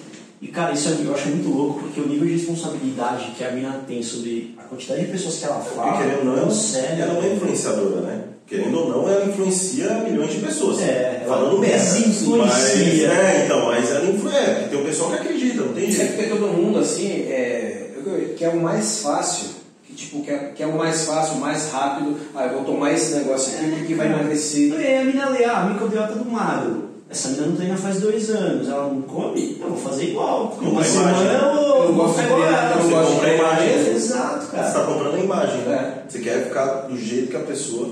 e, cara, isso eu acho muito louco porque o nível de responsabilidade que a mina tem sobre a quantidade de pessoas que ela fala Porque querendo ou não, é ela, sério. ela não é influenciadora, né? Querendo ou não, ela influencia milhões de pessoas. É, ela falando merda. desinfluencia. Mas, é, então, mas ela influencia. porque Tem um pessoal que acredita, não tem É jeito. porque todo mundo, assim, é, que é o mais fácil, que, tipo, que, é, que é o mais fácil, o mais rápido. Ah, eu vou tomar esse negócio aqui porque vai emagrecer. E aí a mina lê, ah, a microbiota do magro. Essa mina não treina faz dois anos, ela não come, eu vou fazer igual. Compra Uma semana imagem. eu vou, Eu não vou não Você gosto de imagem. Exato, Você está cara. comprando a imagem, né? É. Você quer ficar do jeito que a pessoa.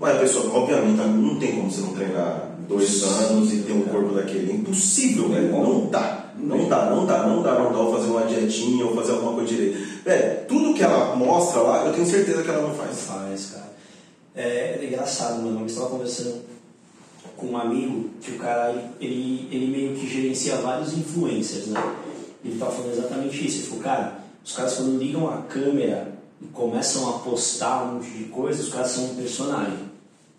Mas a pessoa, obviamente, não tem como você não treinar dois anos e ter um corpo daquele. É impossível, velho. Não dá. Não dá, não dá, não dá, não dá. Ou fazer uma dietinha ou fazer alguma coisa direito. Velho, tudo que ela mostra lá, eu tenho certeza que ela não faz. Faz, cara. É, é engraçado, mano. Eu estava conversando com um amigo que o cara, ele, ele meio que gerencia vários influencers, né? Ele estava falando exatamente isso. Ele falou, cara, os caras quando ligam a câmera e começam a postar um monte de coisa, os caras são um personagem.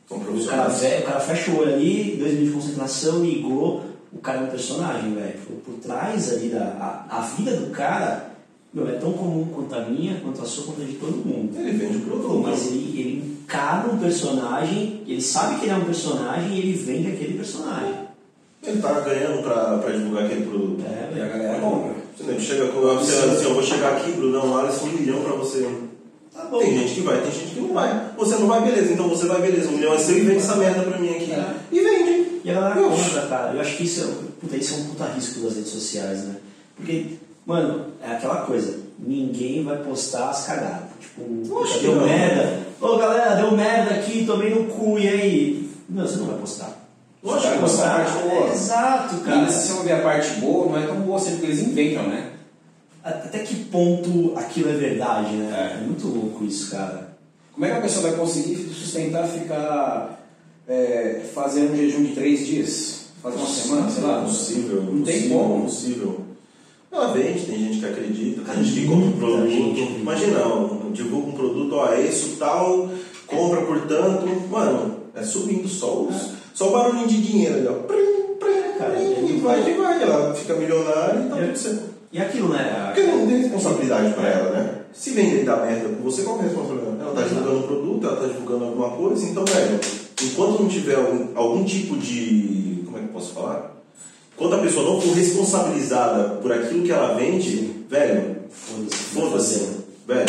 São O cara, o cara fecha o olho ali, dois minutos de concentração, ligou, o cara é um personagem, velho. Por trás ali da a, a vida do cara, meu, é tão comum quanto a minha, quanto a sua, quanto a de todo mundo. Ele vende o produto. mas ele, ele encarna um personagem, ele sabe que ele é um personagem e ele vende aquele personagem. Ele tá ganhando pra, pra divulgar aquele produto. É, E a velho. galera compra. Você chega com você, assim, eu vou chegar aqui, Brunão, Alisson, um milhão pra você. Tá bom. Tem gente que vai, tem gente que não vai. Você não vai, beleza, então você vai, beleza, um milhão é seu e vende essa merda pra mim aqui. É. E vende. E a galera Eu- compra, cara. Eu acho que isso é, puta, isso é um puta risco das redes sociais, né? Porque, mano, é aquela coisa. Ninguém vai postar as cagadas. Tipo, Oxe, deu não. merda. Ô, galera, deu merda aqui, tomei no cu, e aí? Não, você não vai postar. Lógico Você que postar a parte boa. Exato, E cara. se você for ver a parte boa, não é tão boa assim, porque eles inventam, né? Até que ponto aquilo é verdade, né? É. é muito louco isso, cara. Como é que a pessoa vai conseguir sustentar ficar é, fazendo um jejum de três dias? Fazer uma semana, sei lá? Impossível, Não tem como. Impossível. Ela vende, tem gente que acredita, tem gente que compra um Muita produto. Imagina, um- divulga um produto, ó, é isso tal, compra portanto. Mano, é subindo só os. Só o barulhinho de dinheiro ali, ó. Prim, prim, Cara, prim, é e vai, e vai. Ela fica milionária e tá tudo certo. E aquilo, né? Porque não tem responsabilidade pra ela, né? Se vender dar merda com você, qual que é a responsabilidade? Ela tá divulgando um produto, ela tá divulgando alguma coisa, então, velho, enquanto não tiver algum, algum tipo de. Como é que eu posso falar? Enquanto a pessoa não for responsabilizada por aquilo que ela vende, velho, Foda-se. foda-se. Velho,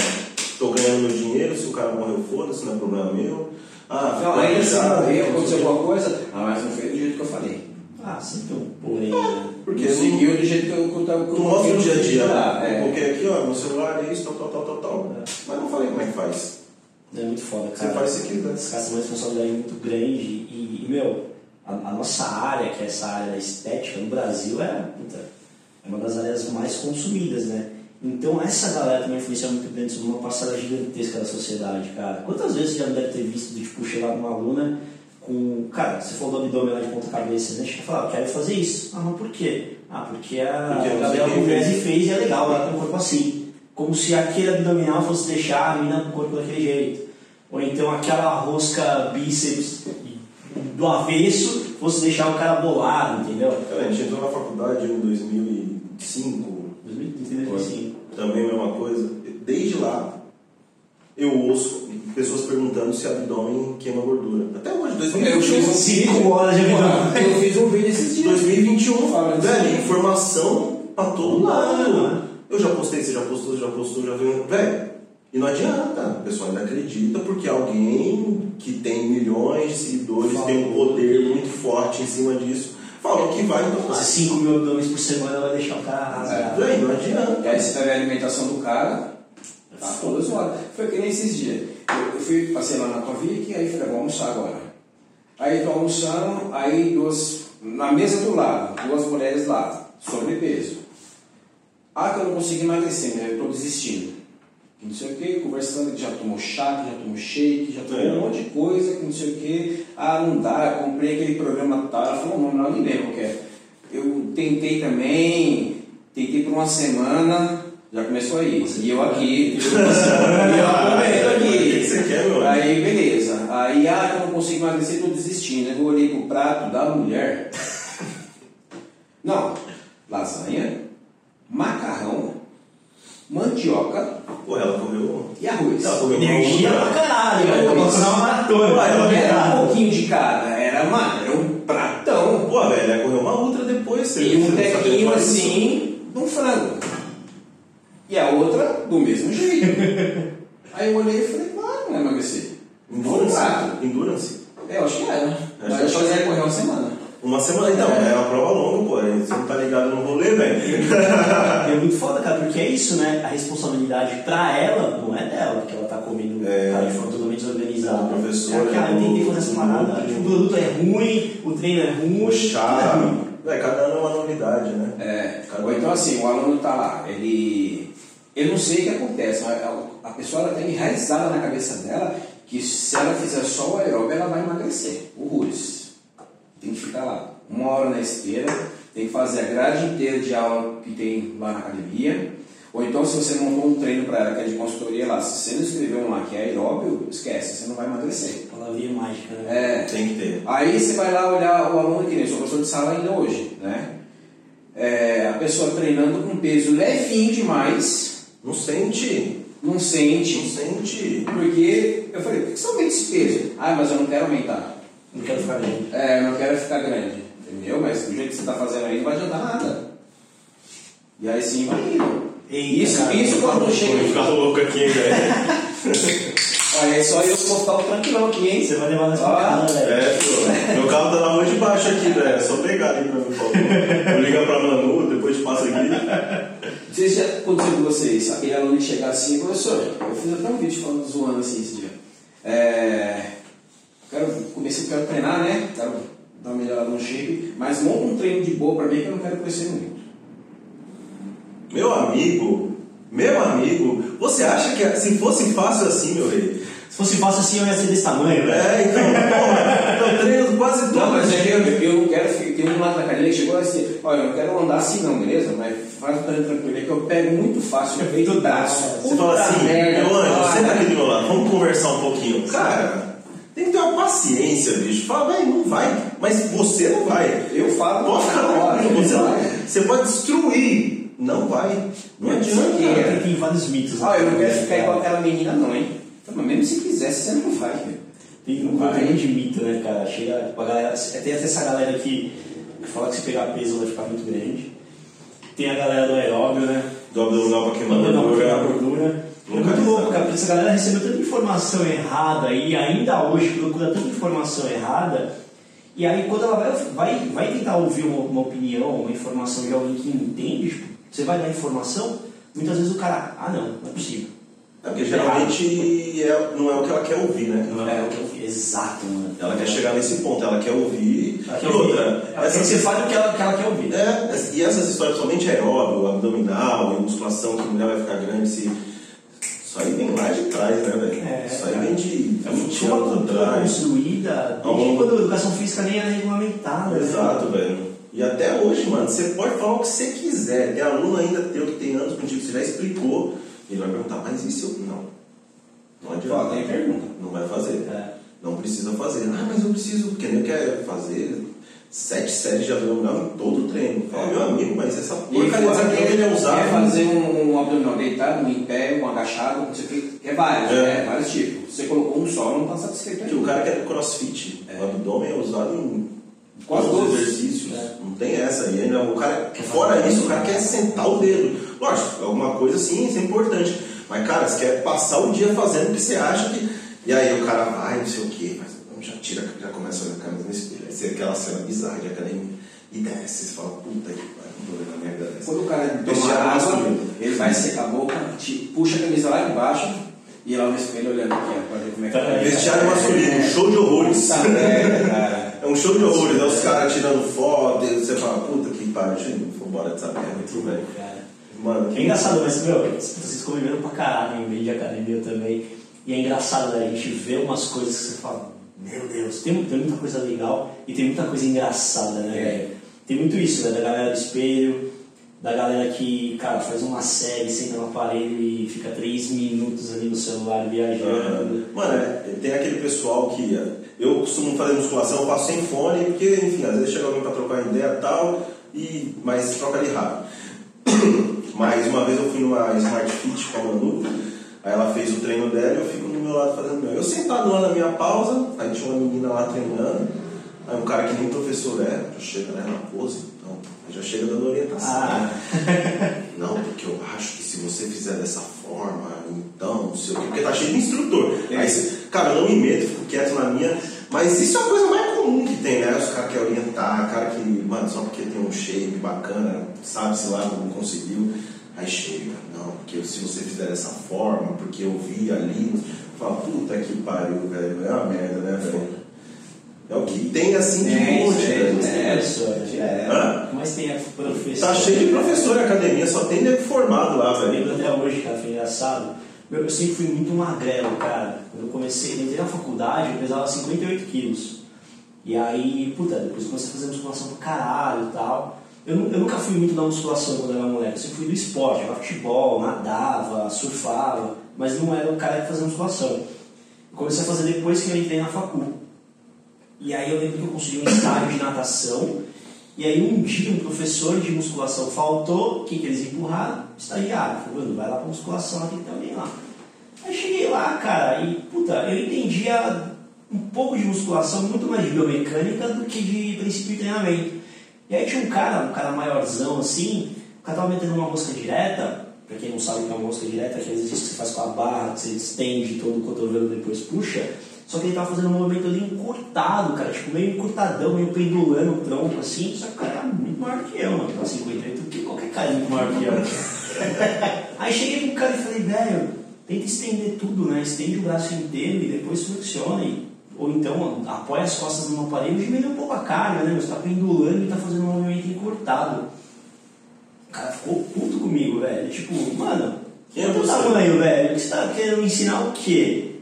tô ganhando meu dinheiro, se o cara morreu, foda-se, não é problema meu. Ah, Não, ainda se morrer, aconteceu alguma coisa, ah, mas não fez do jeito que eu falei. Ah, sempre um porém, né? Porque não seguiu do jeito que eu, Tu mostra o dia a dia, Ah, né? é. Eu coloquei aqui, ó, meu celular é isso, tal, tal, tal, tal, tal. É. Mas não falei como é que faz. É muito foda, Você cara. faz se quiser. Esses caras têm uma responsabilidade muito grande e, e, meu, a, a nossa área, que é essa área da estética, no Brasil é, puta, é uma das áreas mais consumidas, né? Então essa galera tem uma influência muito grande sobre uma parcela gigantesca da sociedade, cara. Quantas vezes você já deve ter visto, de, tipo, chegar numa aluna com... Cara, você falou do abdômen lá de ponta cabeça, né? Chega e fala, ah, quero fazer isso. Ah, mas por quê? Ah, porque a Porque Gabriela Pugliese fez. e é legal, ela tem um corpo assim. Como se aquele abdominal fosse deixar a menina com o corpo daquele jeito. Ou então aquela rosca bíceps do avesso fosse deixar o cara bolado, entendeu? Cara, a gente entrou na faculdade em 2005, 2035. Também a mesma coisa. Desde lá, eu ouço pessoas perguntando se abdômen queima gordura. Até hoje, Eu fiz 2021. um Cinco vídeo, horas de abdômen. <laughs> Eu fiz um vídeo esses dias. 2021, Falando velho, informação pra todo lado. Eu já postei, você já postou, já postou, já viu. Velho, e não adianta. O pessoal ainda acredita porque alguém que tem milhões de seguidores, Fala. tem um poder muito forte em cima disso, falou que vai, então vai. Esses 5 mil abdômenes por semana vai deixar o cara rasgado. Velho, não adianta. E aí você vai ver a alimentação do cara, tá toda zoada. Foi que nem esses dias. Eu, eu fui, passei lá na Tovic, aí falei, vou almoçar agora. Aí tô almoçando, aí duas, na mesa do lado, duas mulheres lá, sobrepeso. Ah, que eu não consegui emagrecer, né? Eu tô desistindo. Não sei o que, conversando que já tomou chá, que já tomou shake, já tomou É. um monte de coisa, que não sei o que. Ah, não dá, comprei aquele programa tal. Ela falou, não, não, lembro qual é. Eu tentei também, tentei por uma semana, já começou aí. E eu aqui, <laughs> e eu que aqui. você quer, meu? Aí, beleza. Aí, ah, que eu não consigo emagrecer, tô desistindo. Eu olhei pro prato da mulher. <laughs> Não, lasanha, macarrão, mandioca Pô, ela comeu. e arroz. Ela comeu Energia pra caralho, velho. uma maratona. Ela Não era um pouquinho de cada, era, mano, era um pratão. Pô, velho, ela comeu uma outra depois. E um tequinho assim, de um frango. E a outra do mesmo jeito. <laughs> Aí eu olhei e falei, mano, não é um Endurance. Endurance. É, eu acho que era. Acho Mas que eu acho que é. ia correr uma semana. Uma semana, então, É. é, uma prova longa, pô. aí Você não tá ligado no rolê, velho. É muito foda, cara, porque é isso, né? A responsabilidade pra ela não é dela, porque ela tá comendo É. cara, de forma totalmente desorganizada. O professor, É, cara, eu tentei fazer essa o parada. produto. O produto é ruim, o treino é ruim, O tudo <laughs> é. Véi, cada ano é uma novidade, né? É, Cada ou então assim, o aluno tá lá, ele. Eu não sei o que acontece, mas a, pessoa ela tem enraizada na cabeça dela que se ela fizer só o aeróbio, ela vai emagrecer. O Rures. Tem que ficar lá. Uma hora na esteira, tem que fazer a grade inteira de aula que tem lá na academia. Ou então, se você montou um treino para ela que é de consultoria lá, se você não escreveu um lá que é aeróbio, esquece, você não vai emagrecer. Palavrinha mágica, né? É, Tem que ter. Aí você vai lá olhar o aluno que nem eu sou professor de sala ainda hoje, né? É, a pessoa treinando com peso levinho demais, Não sente. não Não sente, sente. porque eu falei, por que você aumenta esse peso? Ah, mas eu não quero aumentar. Não quero ficar grande. É, eu não quero ficar grande, entendeu? Mas do jeito que você está fazendo aí não vai adiantar nada. E aí sim vai indo. Eita, Isso, cara, isso quando Vou chega. ficar louco aqui, velho. <laughs> Olha, é só eu vou ficar o tranquilão aqui, hein? Você vai levar nessa Ó, casa, velho. É, pô. Meu carro tá na rua de baixo aqui, velho. É só pegar ali pra mim, por favor. Eu ligo pra Manu, depois passa aqui. Não sei se já aconteceu com vocês, aquele aluno chegar assim, professor, eu fiz até um vídeo falando, zoando assim esse dia. É, quero, comecei, quero treinar, né? Quero dar uma melhorada no shape, mas monta um treino de boa pra mim que eu não quero crescer muito. Meu amigo, meu amigo, você acha que se fosse fácil assim, meu rei? Se fosse fácil assim, eu ia ser desse tamanho, velho. É, então, porra, <laughs> eu treino quase todo Não, mas é que eu, eu não quero, tem um lá na academia que chegou assim, olha, eu não quero andar assim não, beleza? Mas faz um treino tranquilo, é que eu pego muito fácil, eu feito braço. Você fala assim, meu anjo, senta aqui do meu lado, vamos conversar um pouquinho. Cara, tem que ter uma paciência, bicho. Fala, velho, não vai. Mas você não vai. Eu falo Pode ficar tranquilo, você, não vai. você pode destruir. Não vai. Não adianta. é. tem, tem vários mitos. Ah, eu não né, quero ficar cara? igual aquela menina não, hein? Mas mesmo se quisesse, você não vai. Tem um Vai. monte de mito, né, cara? Chega, tipo, a galera, tem até essa galera que, que fala que se pegar peso vai ficar muito grande. Tem a galera do aeróbio, né? Do abdominal pra queimar gordura. É muito louco, cara, porque essa galera recebeu tanta informação errada e ainda hoje procura tanta informação errada. E aí, quando ela vai, vai, vai tentar ouvir uma, uma opinião, uma informação de alguém que entende, tipo, você vai dar informação, muitas vezes o cara, ah, não, não é possível. É porque geralmente é, não é o que ela quer ouvir, né? Não é o que eu Exato, mano. Ela quer chegar nesse ponto, ela quer ouvir. Ela quer ouvir. outra, Ela quer que você fale o que ela, que ela quer ouvir. é, e essas histórias, somente aeróbio, abdominal musculação, que a mulher vai ficar grande, se. Isso aí vem lá de trás, né, velho? É, Isso aí vem de É 20 uma anos atrás. construída Ao desde longo- quando a educação física nem era regulamentada. né? Exato, velho. E até hoje, mano, você pode falar o que você quiser. Tem aluno ainda teu que tem anos contigo, você já explicou. Ele vai perguntar, mas se eu. Não. Não adianta. Tem pergunta. Não vai fazer. É. Não precisa fazer. Ah, mas eu preciso, porque nem quer fazer sete séries de abdominal em todo o treino. Fala, meu amigo, mas essa porcaria que abdômen é quer usado. fazer um, um abdominal deitado, um em pé, um agachado, não sei o que, é vários, É. né? Vários tipos. Você colocou um só, não está satisfeito Que o ainda. cara quer crossfit. O abdômen é usado em Quase todos os exercícios. É. Não tem essa. E ainda o cara, fora isso, o cara quer sentar o dedo. Lógico, alguma coisa sim, isso é importante. Mas, cara, você quer passar o dia fazendo o que você acha que. E aí o cara vai, não sei o quê, mas já tira, já começa a olhar a camisa no espelho. Vê aquela cena bizarra de academia. E desce, você fala, puta que pariu, não tô vendo a merda dessa. Quando o cara toma Vestiário água, masculino. ele vai secar a boca, te- puxa a camisa lá embaixo e lá no espelho olhando aqui, ó, pra ver como é que tá. Vestiário masculino, um show de horrores. Puta merda, cara. <laughs> É um show de horrores, né? Os caras tirando foto, e você fala, puta que pariu, gente, vou embora dessa merda, tudo bem. Mano, É engraçado, mas, meu, vocês conviveram pra caralho em meio de academia também. E é engraçado, né? A gente vê umas coisas que você fala, meu Deus, tem, tem muita coisa legal e tem muita coisa engraçada, né, É. velho? Tem muito isso, né? Da galera do espelho, da galera que, cara, faz uma série, senta no aparelho e fica três minutos ali no celular viajando. Mano, é, tem aquele pessoal que. é, Eu costumo fazer musculação, eu faço sem fone, porque, enfim, às vezes chega alguém pra trocar ideia e tal, e, mas troca ali rápido. <coughs> Mas uma vez eu fui numa Smart Fit com a Manu, aí ela fez o treino dela e eu fico no meu lado fazendo meu. Eu sentado lá na minha pausa, aí tinha uma menina lá treinando, aí um cara que nem professor é, já chega né, na pose, então, aí já chega dando orientação. Ah. né? <laughs> Não, porque eu acho que se você fizer dessa forma, então, não sei o quê, porque tá cheio de instrutor. Aí, você- cara, eu não me meto, fico quieto na minha, mas isso é a coisa mais comum que tem, né? Os caras querem orientar, cara que, mano, só porque tem um shape bacana, sabe-se lá como conseguiu, aí chega, não, porque se você fizer dessa forma, porque eu vi ali, fala, puta que pariu, velho, é uma merda, né, velho? É o que tem assim de Tem, monte, É, professor, é. Hã? Mas tem a professor. Tá cheio de professor em academia, só tem nego formado lá, Eu velho. lembro até hoje, cara, foi engraçado. Meu, eu sempre fui muito magrelo, cara. Quando eu comecei, eu entrei na faculdade, eu pesava 58 quilos. E aí, puta, depois eu comecei a fazer musculação pra caralho e tal. Eu, eu nunca fui muito da musculação quando era moleque, eu sempre fui do esporte, jogava futebol, nadava, surfava, mas não era o cara que fazia musculação. Eu comecei a fazer depois que eu entrei na facul. E aí eu lembro que eu consegui um estágio de natação. E aí um dia um professor de musculação faltou, o que, que eles empurraram? Estagiário. Falou, vai lá pra musculação, tem ter alguém lá. Aí cheguei lá, cara, e puta, eu entendia um pouco de musculação, muito mais de biomecânica do que de princípio de treinamento. E aí tinha um cara, um cara maiorzão assim, o cara tava metendo uma mosca direta, pra quem não sabe o que é uma mosca direta, é aquele exercício que você faz com a barra, que você estende todo o cotovelo e depois puxa. Só que ele tava fazendo um movimento ali encurtado, cara, tipo meio encurtadão, meio pendulando o tronco assim, só que o cara era muito maior que eu, mano. Pra 58 que qualquer cara é muito maior que eu. <laughs> Aí cheguei pro cara e falei, velho, tenta estender tudo, né? Estende o braço inteiro e depois flexiona. E, ou então apoia as costas no aparelho e diminui um pouco a carga, né? Você tá pendulando e tá fazendo um movimento encurtado. O cara ficou puto comigo, velho. Tipo, mano, Quem é o tamanho, velho? Você tá querendo me ensinar o quê?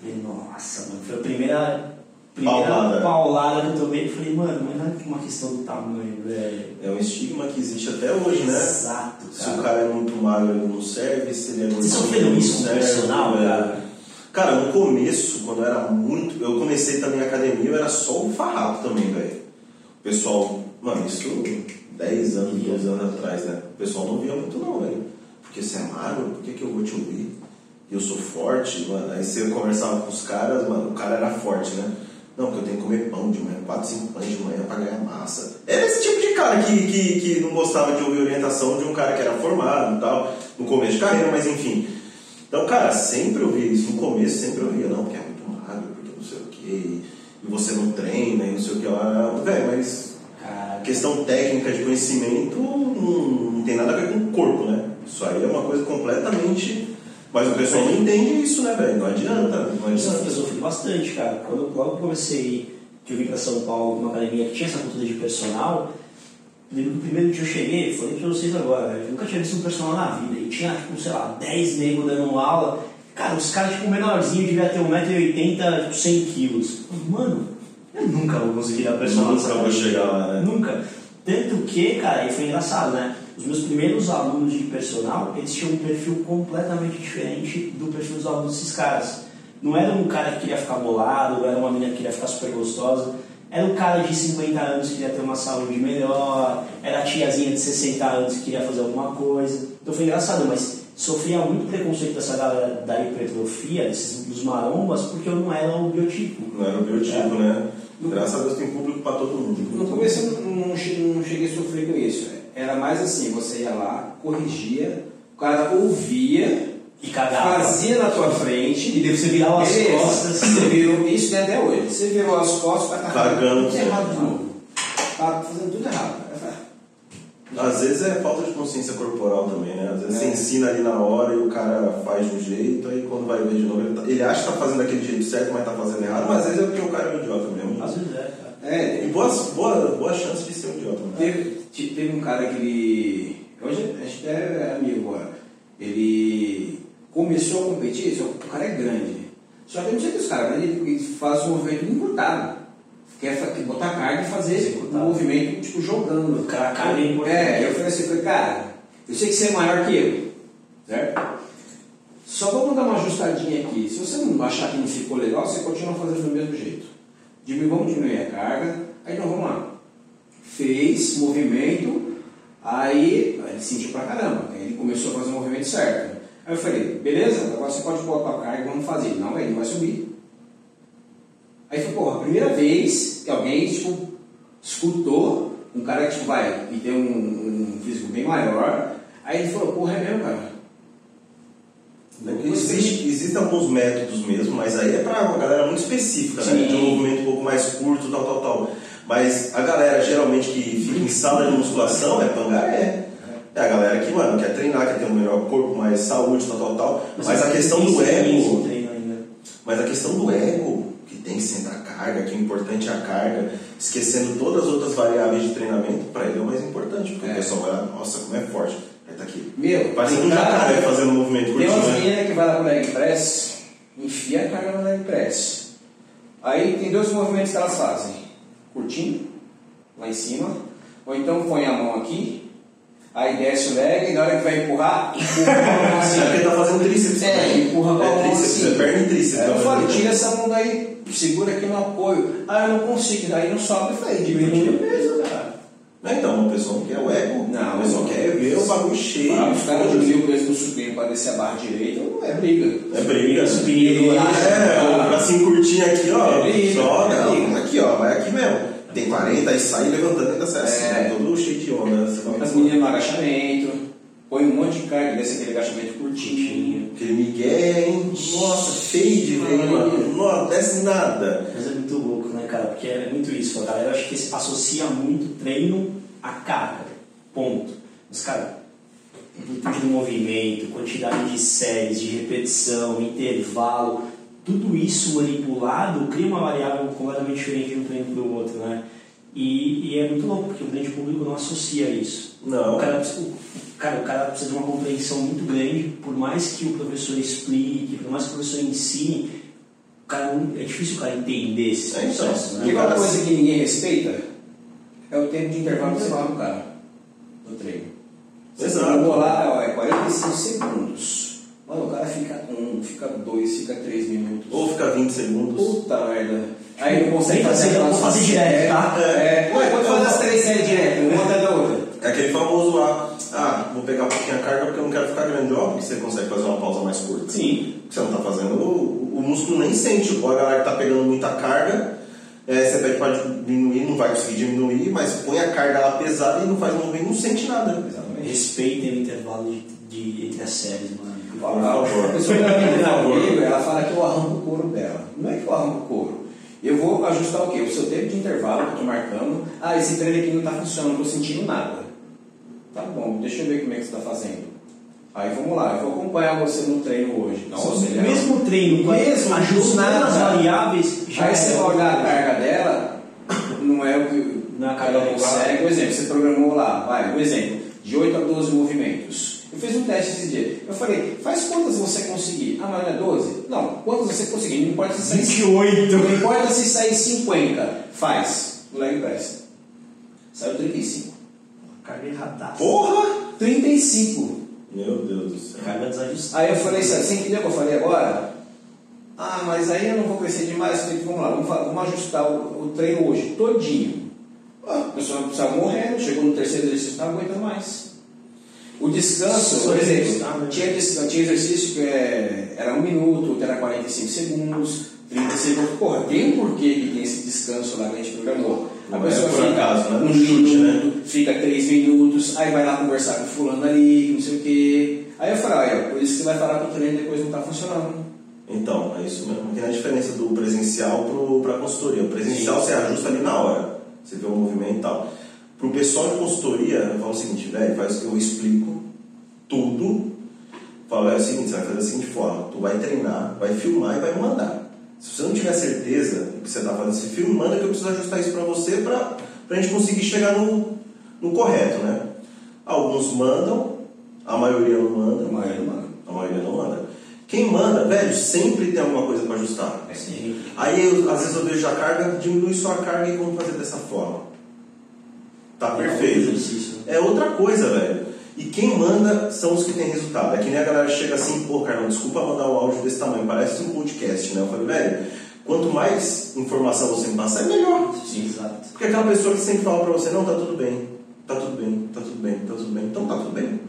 Falei, nossa, mano, foi a primeira, primeira Paulada. paulada que eu tomei. Falei, mano, mas não é uma questão do tamanho, velho. É um estigma que existe até hoje, né? Exato, Se cara. o cara é muito magro, ele não serve. Se ele é muito Vocês sofreram isso com serve, personal, é. Cara? No começo, quando eu era muito. Eu comecei também a academia, eu era só o farrapo também, velho. O pessoal. Mano, isso 10 anos, 12 anos atrás, né? O pessoal não via muito, não, velho. Porque você é magro, por que, que eu vou te ouvir? Eu sou forte, mano. Aí você conversava com os caras, mano, o cara era forte, né? Não, porque eu tenho que comer pão de manhã, 4, 5 pães de manhã pra ganhar massa. Era esse tipo de cara que, que, que não gostava de ouvir orientação de um cara que era formado e tal, no começo de carreira, mas enfim. Então, cara, sempre eu via isso. No começo, sempre eu via, não, porque é muito magro, porque não sei o quê, e você não treina, e não sei o que lá. Velho, mas questão técnica de conhecimento não, não tem nada a ver com o corpo, né? Isso aí é uma coisa completamente. Mas o pessoal não entende isso, né, velho? Não adianta, não Eu sofri, eu adianta. sofri bastante, cara. Quando eu- logo comecei, que eu vim pra São Paulo, numa academia que tinha essa cultura de personal, lembro que o primeiro dia eu cheguei, falei pra vocês agora, eu nunca tinha visto um personal na vida. E tinha, tipo, sei lá, 10 negros dando aula. Cara, os caras, tipo, menorzinho, devia ter 1,80m, tipo, 100 quilos. Mano, eu nunca vou conseguir dar personal Nunca vou chegar lá, né? Nunca. Tanto que, cara, e foi engraçado, né? Os meus primeiros alunos de personal, eles tinham um perfil completamente diferente do perfil dos alunos desses caras. Não era um cara que queria ficar bolado, não era uma menina que queria ficar super gostosa. Era um cara de 50 anos que queria ter uma saúde melhor, era a tiazinha de 60 anos que queria fazer alguma coisa. Então foi engraçado, mas sofria muito preconceito dessa galera da hipertrofia, desses, dos marombas, porque eu não era o biotipo. Não era o biotipo, né? Graças a Deus tem público pra todo mundo. No começo eu não, não che- não cheguei a sofrer com isso. Era mais assim, você ia lá, corrigia, o cara ouvia, E cagava. fazia na tua frente, E daí você virava as beleza, costas. Você virou, isso tem até hoje. Você virou as costas, estar Cagando. tudo errado de novo. Tá fazendo tudo errado. Falei, Às vezes é falta de consciência corporal também, né? Às vezes É. você ensina ali na hora e o cara faz de um jeito, aí quando vai ver de novo, ele, tá- ele acha que tá fazendo daquele jeito certo, mas tá fazendo errado, mas às vezes é porque o cara é um idiota mesmo. Às vezes é, cara. É, E boas, boa, boa chance de ser um idiota, né? Teve, te- teve um cara que ele. Hoje a gente é amigo agora. Ele começou a competir, só que o cara é grande. Só que não sei que os caras, ele faz um movimento encurtado. Quer fa- quer botar carga e fazer Executar. um movimento tipo jogando. O cara carga é importante. É, eu falei assim, eu falei, cara, eu sei que você é maior que eu, certo? Só vamos dar uma ajustadinha aqui. Se você não achar que não ficou legal, você continua fazendo do mesmo jeito. Diminu- vamos diminuir a carga. Aí então vamos lá. Fez movimento, aí ele sentiu pra caramba. Aí ele começou a fazer o movimento certo. Aí eu falei, beleza, agora você pode botar a carga e vamos fazer. Não, ele vai subir. Aí foi, porra, a primeira vez que alguém, tipo, escutou um cara que, tipo, vai, e tem um, um físico bem maior. Aí ele falou, porra, é mesmo, cara. Existe, existem alguns métodos mesmo, mas aí é pra uma galera muito específica, né? De um movimento um pouco mais curto, tal, tal, tal. Mas a galera geralmente que fica em sala de musculação é pangaré. É a galera que, mano, quer treinar, quer ter um melhor corpo, mais saúde, tal, tal, tal. Mas, a questão do ego. Mas a questão do ego, que tem que ser a carga, que o importante é a carga, esquecendo todas as outras variáveis de treinamento, pra ele é o mais importante, porque É. o pessoal vai lá, nossa, como é forte. Aí tá aqui. Meu, Parece tem um jacaré fazendo um movimento Tem curtinho, umas né? meninas que vai lá pro leg press, enfia a carga no leg press. Aí tem dois movimentos que elas fazem. Curtinho, lá em cima, ou então põe a mão aqui, aí desce o leg e na hora que vai empurrar, empurra com a mão É porque assim. tá fazendo tríceps. É, empurra com a é mão tríceps, assim. é perna e tríceps. Aí eu tá falei, tira essa mão daí, segura aqui no apoio. Ah, eu não consigo, daí não sobe. Eu falei, diminui o peso, cara. Não, então, uma pessoa não quer o ego, Não, uma pessoa não. quer ver o bagulho cheio. Ah, os caras diminuem o peso do supino para descer a barra direita, é briga. É briga. Supino lado. É, o bracinho curtinho aqui, ó. É briga, joga, é aqui, ó, vai aqui mesmo. Tem 40, aí sai levantando dentro da série. É. Todo cheio de onda. As meninas no agachamento, põe um monte de carga, desce aquele agachamento curtinho. Aquele Miguel, hein? Nossa, fade, velho, mano. Não desce nada. Mas é muito louco, né, cara? Porque é muito isso. A galera acho que se associa muito treino à carga. Ponto. Mas, cara, amplitude do movimento, quantidade de séries, de repetição, intervalo, tudo isso manipulado cria uma variável completamente diferente de um treino para o outro, né? E, e é muito louco, porque o grande público não associa isso. Não. O cara, precisa- o- cara, o cara precisa de uma compreensão muito grande, por mais que o professor explique, por mais que o professor ensine, o cara é difícil o cara entender esses É, então. processos, né? E uma coisa que ninguém respeita é o tempo de intervalo que você dá no cara, no treino. Você Exato. vou lá, ó, é 45 segundos. Mano, o cara fica um, fica dois, fica três minutos. Ou fica 20 segundos. Puta merda. Aí não consegue fazer, aquelas- fazer direto, tá? É, é. Ué, pode fazer as três séries direto, uma atrás da outra. É aquele famoso lá, ah, vou pegar um pouquinho a carga porque eu não quero ficar grande. Óbvio que você consegue fazer uma pausa mais curta. Sim. Você não tá fazendo, o, o músculo nem sente. Ou a galera que tá pegando muita carga, é, você pede pra diminuir, não vai conseguir diminuir, mas põe a carga lá pesada e não faz movimento, não sente nada. Exatamente. Respeitem o intervalo de, de- entre as séries, mano. Por favor. A pessoa favor. comigo, ela fala que eu arranco o couro dela. Não é que eu arranco o couro. Eu vou ajustar o quê? O seu tempo de intervalo que eu tô marcando. Ah, esse treino aqui não tá funcionando, não tô sentindo nada. Tá bom, deixa eu ver como é que você tá fazendo. Aí vamos lá, eu vou acompanhar você no treino hoje. Não, seja, o mesmo treino, Mesmo, ajustando as variáveis, já Aí é você vai olhar a carga dela, não é o que Não é a ela consegue. Por exemplo, você programou lá, vai, um exemplo, de 8 a 12 movimentos. Eu fiz um teste esse dia. Eu falei, faz quantas você conseguir? Ah, mas não é 12? Não, quantas você conseguir? Não importa se sair 28. Não importa se sair 50. Faz. O leg press. Saiu 35. Carga errada. Porra! 35. Meu Deus do céu. Carga desajustada. Aí eu falei assim, você entendeu o que eu falei agora? Ah, mas aí eu não vou crescer demais. Eu falei, vamos lá, vamos, vamos ajustar o, o treino hoje, todinho. Ah, a pessoa saiu morrendo, chegou no terceiro exercício, não aguenta mais. O descanso, por exemplo, né? tinha, descanso, tinha exercício que é- era um minuto, outro era 45 segundos, 30 segundos. Porra, tem um porquê que tem esse descanso lá que a gente programou. A Não é pessoa por fica acaso, né? um chute, minuto, fica três minutos, aí vai lá conversar com o fulano ali, não sei o quê. Aí eu falei, olha, por isso que você vai parar pro treino e depois não tá funcionando. Então, é isso mesmo. Tem a diferença do presencial para a consultoria. O presencial Sim. você ajusta ali na hora. Você vê o movimento e tal. Para o pessoal de consultoria, eu falo o seguinte, velho, faz, eu explico tudo. Falo, é o seguinte, você vai fazer da seguinte forma. Tu vai treinar, vai filmar e vai mandar. Se você não tiver certeza do que você está fazendo, você filma, manda que eu preciso ajustar isso para você para a gente conseguir chegar no, no correto, né? Alguns mandam, a maioria não manda. A maioria não manda. A maioria não manda. Quem manda, velho, sempre tem alguma coisa para ajustar. É. Aí eu, às vezes eu vejo a carga, diminui só a carga e vamos fazer dessa forma. Tá É perfeito. É outra coisa, velho. E quem manda são os que têm resultado. É que nem a galera chega assim, pô, Carlão, desculpa mandar um áudio desse tamanho, parece um podcast, né? Eu falei, velho, quanto mais informação você me passar, é melhor. Sim, exato. Porque aquela pessoa que sempre fala pra você, não, tá tudo bem, tá tudo bem, tá tudo bem, tá tudo bem, então tá tudo bem.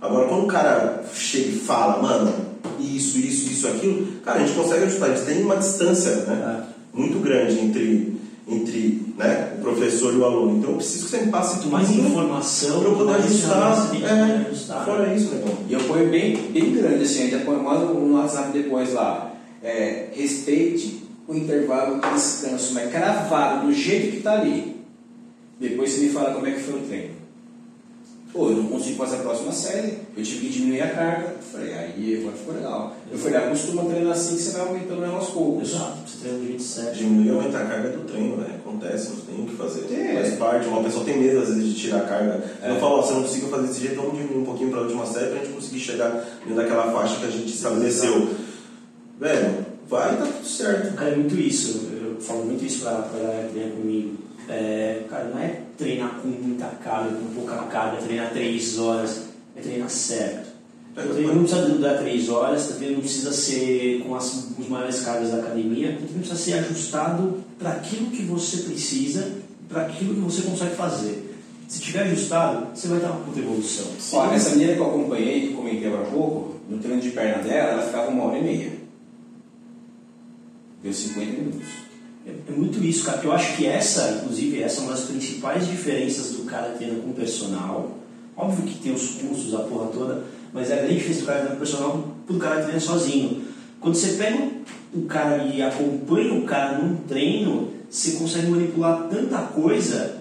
Agora, quando o cara chega e fala, mano, isso, isso, isso, aquilo, cara, a gente consegue ajustar, a gente tem uma distância, né? Muito grande entre, entre né, o professor e o aluno. Então eu preciso que você me passe Quanto mais tudo informação, pra eu poder mais ajustar. que É, ajustar. fora isso, né? E eu ponho bem, bem grande assim, ainda põe manda um WhatsApp depois lá. É, respeite o intervalo de descanso, mas cravado do jeito que está ali. Depois você me fala como é que foi o treino. Pô, eu não consigo fazer a próxima série, eu tive que diminuir a carga. Falei, aí agora ficou legal. Eu falei, acostuma treinar assim que você vai aumentando ela aos poucos. Exato, do jeito certo. Diminuir e aumentar a carga do treino, né? Acontece, não tem o que fazer. É. Faz parte. Uma pessoa tem medo, às vezes, de tirar a carga. É. Eu falo, ó, você não conseguiu fazer desse jeito, vamos diminuir um pouquinho para a última série pra gente conseguir chegar dentro daquela faixa que a gente estabeleceu. Velho, vai dar tudo certo. Cara, é muito isso. Eu falo muito isso pra, pra galera que treina comigo. É, cara, não é treinar com muita carga, com pouca carga, treinar três horas, é treinar certo. É, O treino não precisa durar três horas, o treino não precisa ser com as, as maiores cargas da academia, treino precisa ser ajustado para aquilo que você precisa, para aquilo que você consegue fazer. Se tiver ajustado, você vai ter uma puta evolução. Ó, essa menina que eu acompanhei, que comentei agora há pouco, no treino de perna dela, ela ficava uma hora e meia. Deu 50 minutos. É, é muito isso, cara. porque Eu acho que essa, inclusive, essa é uma das principais diferenças do cara treina com personal. Óbvio que tem os cursos, a porra toda, mas é a grande diferença do cara treina com personal pro cara treina sozinho. Quando você pega o cara e acompanha o cara num treino, você consegue manipular tanta coisa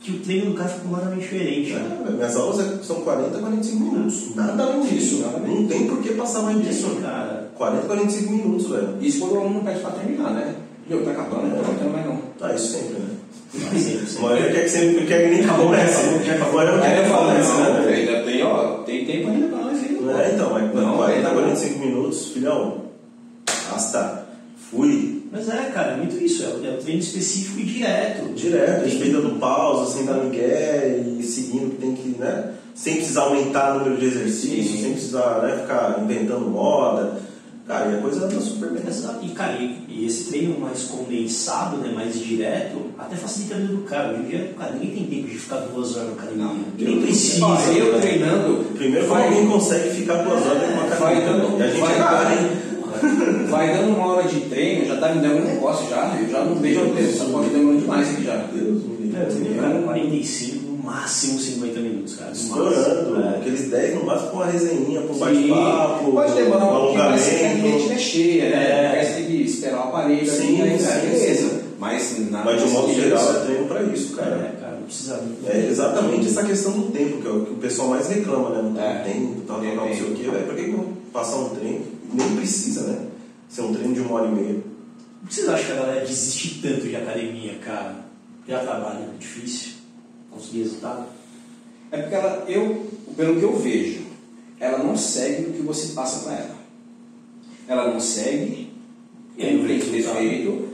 que o treino do cara fica completamente diferente. né? É, minhas aulas é- são 40, 45 minutos. Nada além disso. Nada Não tem por que passar mais disso. Isso, cara. 40, 45 minutos, velho. Isso quando o aluno pede pra terminar, né? Eu, tá acabando, não tô aguentando mais não. Tá, isso sempre, né? Mas sempre, maioria quer que sempre quer que nem Acabou, comece. acabou, já acabou. A maioria não Aí quer eu que falo, comece, não, né? Tem, ó, tem tempo ainda pra nós ainda. É, então, mas Não, 40, é, 45 minutos, filhão. Basta. Fui. Mas é, cara, é muito isso. É o, é o treino específico e direto. Direto, respeitando pausa, sem dar migué e seguindo o que tem que, né? Sem precisar aumentar o número de exercícios, Sim. sem precisar né, ficar inventando moda. Cara, e a coisa anda super bem. Exato. E, cara, e, e esse treino mais condensado, né, mais direto, até facilita a vida do cara. Hoje em dia, cara, ninguém tem tempo de ficar duas horas na academia. Não, Nem precisa. Ó, eu né? treinando. Primeiro, vai, alguém consegue ficar duas horas dentro de uma vai academia? dando, E a gente vai, é raro, hein? dando, <laughs> vai dando uma hora de treino, já tá me dando um negócio já. Eu já não vejo o tempo, só pode demorando demais aqui já. Deus me livre. É, eu cara, 45, no máximo 50 minutos, cara. Estourando. É. aqueles 10 no máximo com uma resenha, com um Sim. bate-papo, Pode demorar um pouquinho, mas que a gente alongamento. é cheia, né? É. Parece que tem que esperar o aparelho Sim, ali, aí, sim, beleza. sim. Mas na Mas de um modo geral é treino pra isso, cara. É, cara, não precisa muito. É exatamente essa questão do tempo, que é o que o pessoal mais reclama, né? Não É. tem tempo, tal, tal, não sei o quê, velho. Pra que que eu vou passar um treino? Nem precisa, né? Ser um treino de uma hora e meia. Por que vocês acham que a galera desiste tanto de academia, cara? Já trabalha, é difícil conseguir resultado? É porque ela, eu, pelo que eu vejo, ela não segue o que você passa para ela. Ela não segue, tem o resultado? defeito,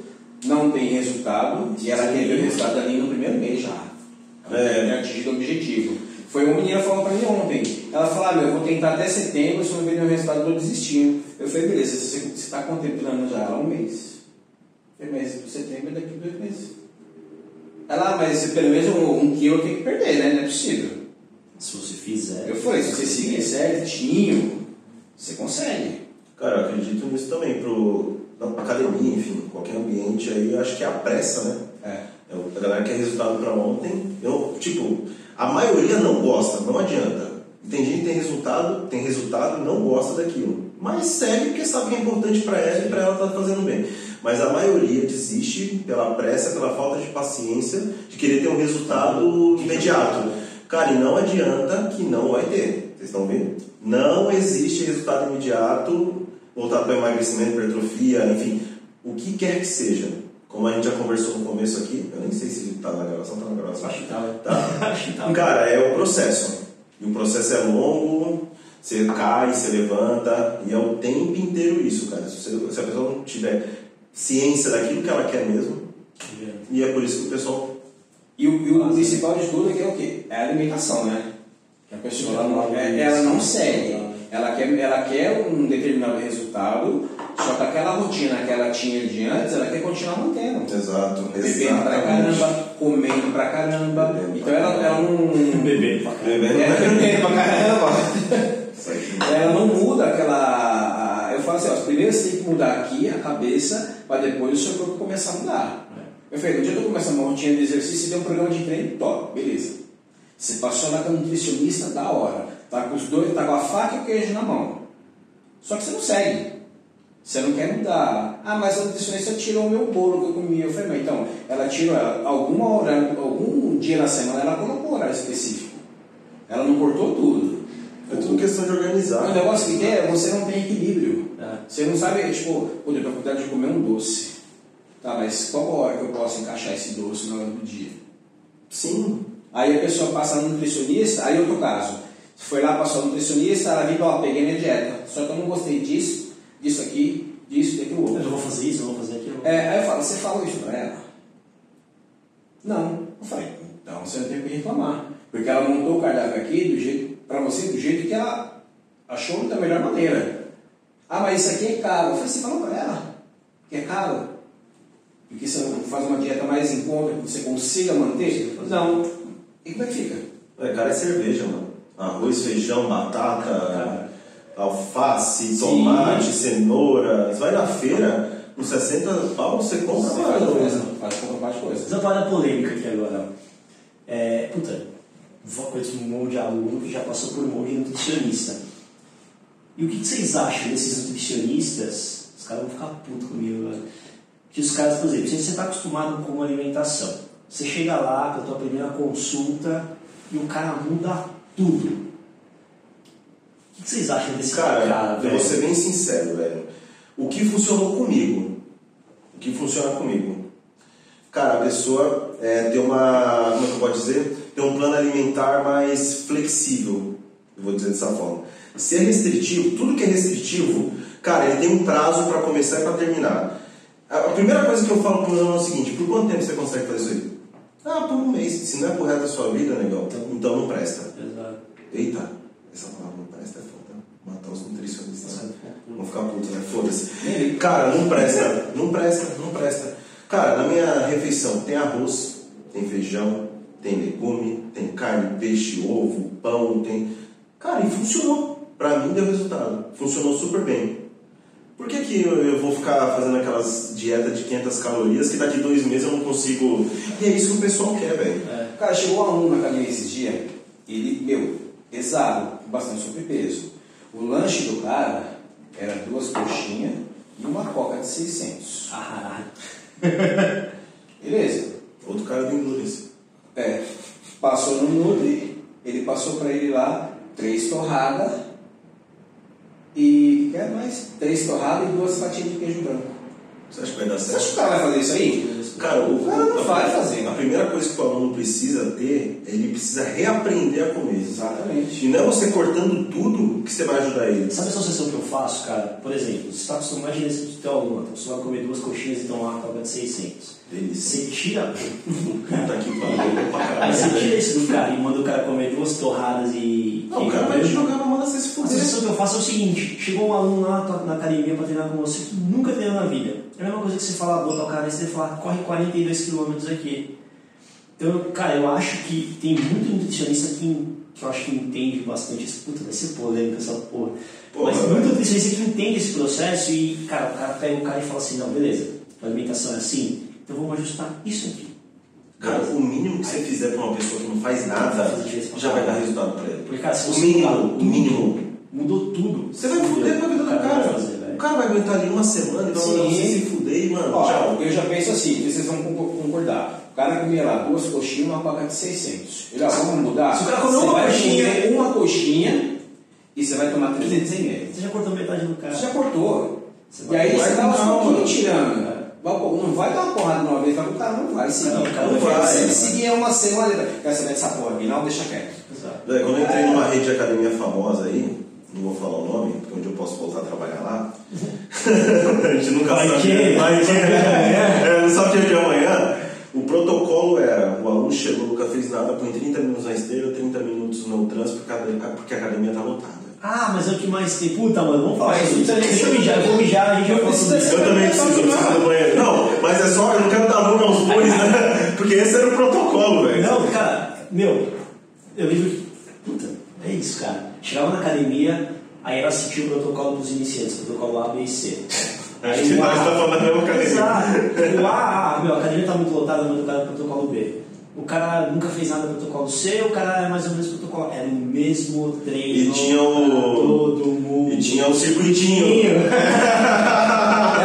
não tem resultado, e ela ver o resultado ali no primeiro mês já. Ela É. atingido o objetivo. Foi uma menina falando para mim ontem. Ela falou, ah, meu, eu vou tentar até setembro, se eu não ver nenhum resultado, eu tô desistindo. Eu falei, beleza, você está contemplando já ela há um mês. Falei, mas setembro é daqui a dois meses. Ela, ah, mas pelo menos um, um quilo eu tenho que perder, né? Não é possível. Se você fizer. Eu falei, se você seguir certinho, você consegue. Cara, eu acredito nisso também, pro, na academia, enfim, qualquer ambiente aí, eu acho que é a pressa, né? É. É, A galera quer resultado pra ontem. Eu, tipo, a maioria não gosta, não adianta. Tem gente que tem resultado, tem resultado e não gosta daquilo. Mas segue porque sabe que é importante pra ela e pra ela tá fazendo bem. Mas a maioria desiste pela pressa, pela falta de paciência, de querer ter um resultado imediato. Cara, e não adianta que não vai ter. Vocês estão vendo? Não existe resultado imediato voltado para emagrecimento, hipertrofia, enfim, o que quer que seja. como a gente já conversou no começo aqui, eu nem sei se tá na gravação, tá na gravação. Acho que tá. Tá. <laughs> Acho que tá. Cara, é o processo. E o processo é longo, você cai, você levanta, e é o tempo inteiro isso, cara. Se, você- se a pessoa não tiver ciência daquilo que ela quer mesmo, e é por isso que o pessoal. E o, e o principal de tudo é que é o quê? É a alimentação, né? Que a pessoa ela não, é- ela não segue. Ela quer, ela quer um determinado resultado, só que aquela rotina que ela tinha de antes, ela quer continuar mantendo. Exato, Bebendo pra caramba, comendo pra caramba. Bebendo Então pra ela, ela não. Bebendo pra caramba. Bebendo. É, pra caramba. Ela não muda aquela. A- Eu falo assim, ó, primeiro você tem que mudar aqui a cabeça para depois o seu corpo começar a mudar. Eu falei, que eu começar uma rotina de exercício, você tem um programa de treino, top, beleza. Você passou lá com nutricionista, da hora. Tá com os dois, tá com a faca e o queijo na mão. Só que você não segue. Você não quer mudar. Ah, mas a nutricionista tirou o meu bolo que eu comia. Eu falei, mas então, ela tirou alguma hora, algum dia na semana, ela colocou horário específico. Ela não cortou tudo. É tudo questão de organizar. O negócio que tem é você não tem equilíbrio. É. Você não sabe, tipo, pô, eu tô com vontade de comer um doce. Tá, mas qual a hora que eu posso encaixar esse doce na hora do dia? Sim. Aí a pessoa passa no nutricionista, aí outro caso. Você foi lá, passou no nutricionista, ela viu, ó, peguei minha dieta. Só que eu não gostei disso, disso aqui, disso, daquilo Eu outro. vou fazer isso, eu vou fazer aquilo. É, aí eu falo, você falou isso pra ela? Não. Eu falei, então você não tem o que reclamar. Porque ela montou o cardápio aqui do jeito, pra você do jeito que ela achou da melhor maneira. Ah, mas isso aqui é caro. Eu falei, você falou pra ela que é caro? Porque você não faz uma dieta mais em conta que você consiga manter? Não. E como é que fica? É, cara, é cerveja, mano. Arroz, feijão, batata, alface, Sim. tomate, cenoura. Você vai na feira, com 60 pau, você compra Você faz coisa, faz compra mais coisa. Mas uma parada polêmica aqui agora. É, puta, vou conheço um monte de aluno que já passou por um monte de nutricionista. E o que que vocês acham desses nutricionistas? Os caras vão ficar putos comigo agora. Que os caras, por exemplo, se você está acostumado com uma alimentação, você chega lá com a tua primeira consulta e o cara muda tudo. O que que vocês acham desse cara, Cara, eu velho? vou ser bem sincero, velho. O que funcionou comigo? O que funciona comigo? Cara, a pessoa é, tem uma. Como é que eu posso dizer? Tem um plano alimentar mais flexível. Eu vou dizer dessa forma. Se é restritivo, tudo que é restritivo, cara, ele tem um prazo para começar e para terminar. A a primeira coisa que eu falo meu aluno é o seguinte: por quanto tempo você consegue fazer isso aí? Ah, por um mês. Se não é pro resto da sua vida, negão, então não presta. Exato. Eita, essa palavra não presta é foda. Matar os nutricionistas. Vão ficar putos, né? Foda-se. Cara, não presta, não presta, não presta. Cara, na minha refeição tem arroz, tem feijão, tem legume, tem carne, peixe, ovo, pão, tem. Cara, e funcionou. Pra mim deu resultado. Funcionou super bem. Por que, que eu, eu vou ficar fazendo aquelas dietas de 500 calorias que daqui dois meses eu não consigo. E é isso que o pessoal quer, velho. Cara, chegou um aluno na academia esses dias, ele, meu, pesado, com bastante sobrepeso. O lanche do cara era duas coxinhas e uma coca de 600. Ah, Beleza? Outro cara do Endurance. É, passou no Nutri, ele passou pra ele lá três torradas e, quer mais? Três torradas e duas fatias de queijo branco. Você acha que vai dar Você acha certo? que o cara vai fazer isso aí? Cara, o, cara não a- vai fazer. A primeira coisa que o aluno precisa ter, ele precisa reaprender a comer. Exatamente. E não é você cortando tudo que você vai ajudar ele. Sabe a associação que eu faço, cara? Por exemplo, você está acostumado, imagina esse teu aluno, está acostumado a comer duas coxinhas e tomar uma coca de 600. Delícia. Você tira. Puta que pariu, Aí você tira isso do cara e manda o cara comer duas torradas e. Não, o cara vai jogar na mão você se A fuder. sensação que eu faço é o seguinte: chegou um aluno lá na- na academia para treinar com você que nunca treinou na vida. É a mesma coisa que você falar, botar o cara e você falar, corre 42 km aqui. Então, cara, eu acho que tem muito nutricionista que, que eu acho que entende bastante isso. Puta, vai ser polêmica essa porra. Porra, Mas muito nutricionista que entende esse processo e, cara, o cara pega o cara e fala assim: não, beleza, a alimentação é assim, então vamos ajustar isso aqui. Cara, o mínimo que você fizer pra uma pessoa que não faz nada, já vai dar resultado pra ele. Porque, cara, se O mínimo, o mínimo. Mudou tudo. Você vai fuder com a vida do O cara. Cara vai aguentar ali uma semana e vai mandar você se fuder e, mano, Ó, tchau. eu já penso assim, vocês vão concor- concordar. O cara comia lá duas coxinhas e uma coca de 600. Ele, ó, vamos mudar? Se o cara comer Você uma vai coxinha- comer uma coxinha e você vai tomar 300 ml. Você já cortou metade do cara. Você já cortou. Você e aí vai você tá aos calma. pouquinhos tirando. Não vai dar uma porrada de uma vez, o cara não vai seguir. Não, cara não não vai, Se ele seguir uma semana. Quer saber dessa porra aqui? Não, deixa quieto. Exato. É, Quando eu entrei numa rede de academia famosa aí, não vou falar o nome, porque onde eu posso voltar a trabalhar lá. <laughs> a gente nunca Vai sabe. que- Vai que, é, não sabe o dia de amanhã. O protocolo era, o aluno chegou, nunca fez nada, põe 30 minutos na esteira, 30 minutos no trânsito, porque a academia- porque a academia está lotada. Ah, mas é o que mais tem. Puta, mano, vamos falar isso. Deixa eu mijar, eu vou mijar, a gente já Não fala sobre isso. Eu também preciso, eu preciso do banheiro. Não, mas é só, eu não quero dar nome aos bois, né? <laughs> Porque esse era o protocolo, velho. Não, cara, meu, eu que. Puta, é isso, cara. Chegava na academia, aí era assistir o protocolo dos iniciantes, protocolo A, B e C. Acho que nós estamos falando da mesma academia. Exato. O A, ah, meu, a academia tá muito lotada, manda o cara pro protocolo B. O cara nunca fez nada protocolo C, o cara é mais ou menos protocolo. Era o mesmo treino. E tinha o- Todo mundo. E tinha o circuitinho. <laughs>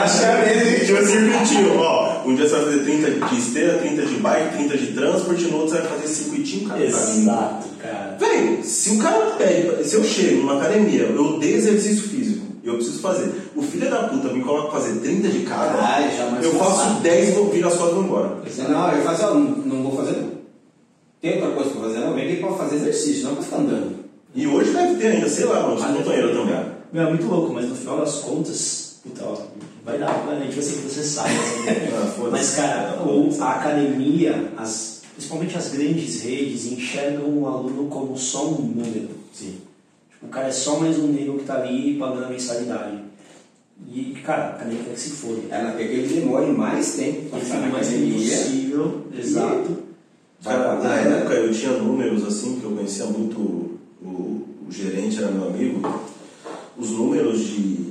Acho que é mesmo. Tinha o circuitinho, ó. Um dia você vai fazer 30 de esteira, 30 de bike, 30 de transporte, no outro você vai fazer circuitinho, cara. Exato, cara. Véi, se o cara pede, se eu chego numa academia, eu odeio exercício físico, e eu preciso fazer. O filho da puta me coloca pra fazer 30 de cada, Ai, já mais eu faço cansado. 10 e vou virar as costas e vou embora. Não, eu faço, não, não vou fazer não. Tem outra coisa pra fazer, não. Vem aqui pra fazer exercício, não pra ficar andando. E hoje deve ter ainda, sei lá, mano, se não banheiro também. Meu, é muito louco, mas no final das contas, puta, ó, vai dar, a gente vai ser processado. né? <laughs> Ah, mas, cara, o, a academia, as, principalmente as grandes redes, enxergam o aluno como só um número. Sim. Tipo, o cara é só mais um negro que tá ali pagando a mensalidade. E, cara, a academia quer que se foda. Ela quer que ele demore mais tempo pra E fica na academia. possível, exato. Cara, na Vai- época eu tinha números assim, que eu conhecia muito, o, o gerente era meu amigo, os números de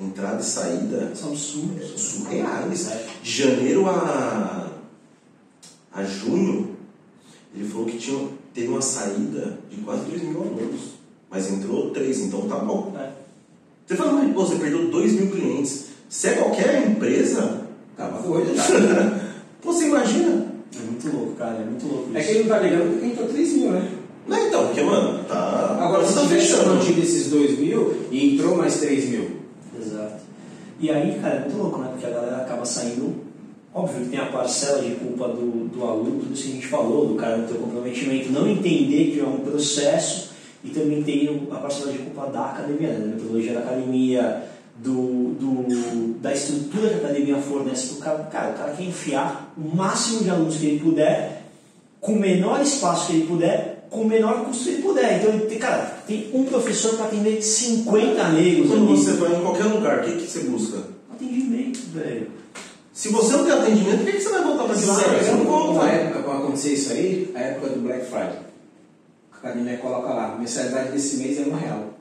entrada e saída São absurdos. surreais. É. De janeiro a, a junho, ele falou que tinha, teve uma saída de quase 2 mil alunos, mas entrou 3, então tá bom. É. Você fala, mas você perdeu 2 mil clientes. Se é qualquer empresa, Tava <laughs> doido. pô, você imagina. É muito louco, cara, é muito louco É isso. que ele não tá ligando porque entrou 3 mil, né? Não, então, porque, mano, tá. Agora, se tá tivesse fechando. mantido esses 2 mil e entrou mais 3 mil. E aí, cara, é muito louco, né? Porque a galera acaba saindo. Óbvio que tem a parcela de culpa do, do aluno, tudo isso que a gente falou, do cara ter o comprometimento, não entender que é um processo, e também tem a parcela de culpa da academia, né? da metodologia da academia, do, do, da estrutura que a academia fornece para o cara. Cara, o cara quer enfiar o máximo de alunos que ele puder, com o menor espaço que ele puder, com o menor custo que ele puder. Então, cara, tem um professor para atender 50 negros Quando ali. você vai em qualquer lugar, o que, que você busca? Atendimento, velho. Se você não tem atendimento, por que, que você vai voltar pra aquele lugar? Você não Uma volta. época, quando acontecer isso aí, a época do Black Friday. A academia coloca lá, mensalidade desse mês é um real.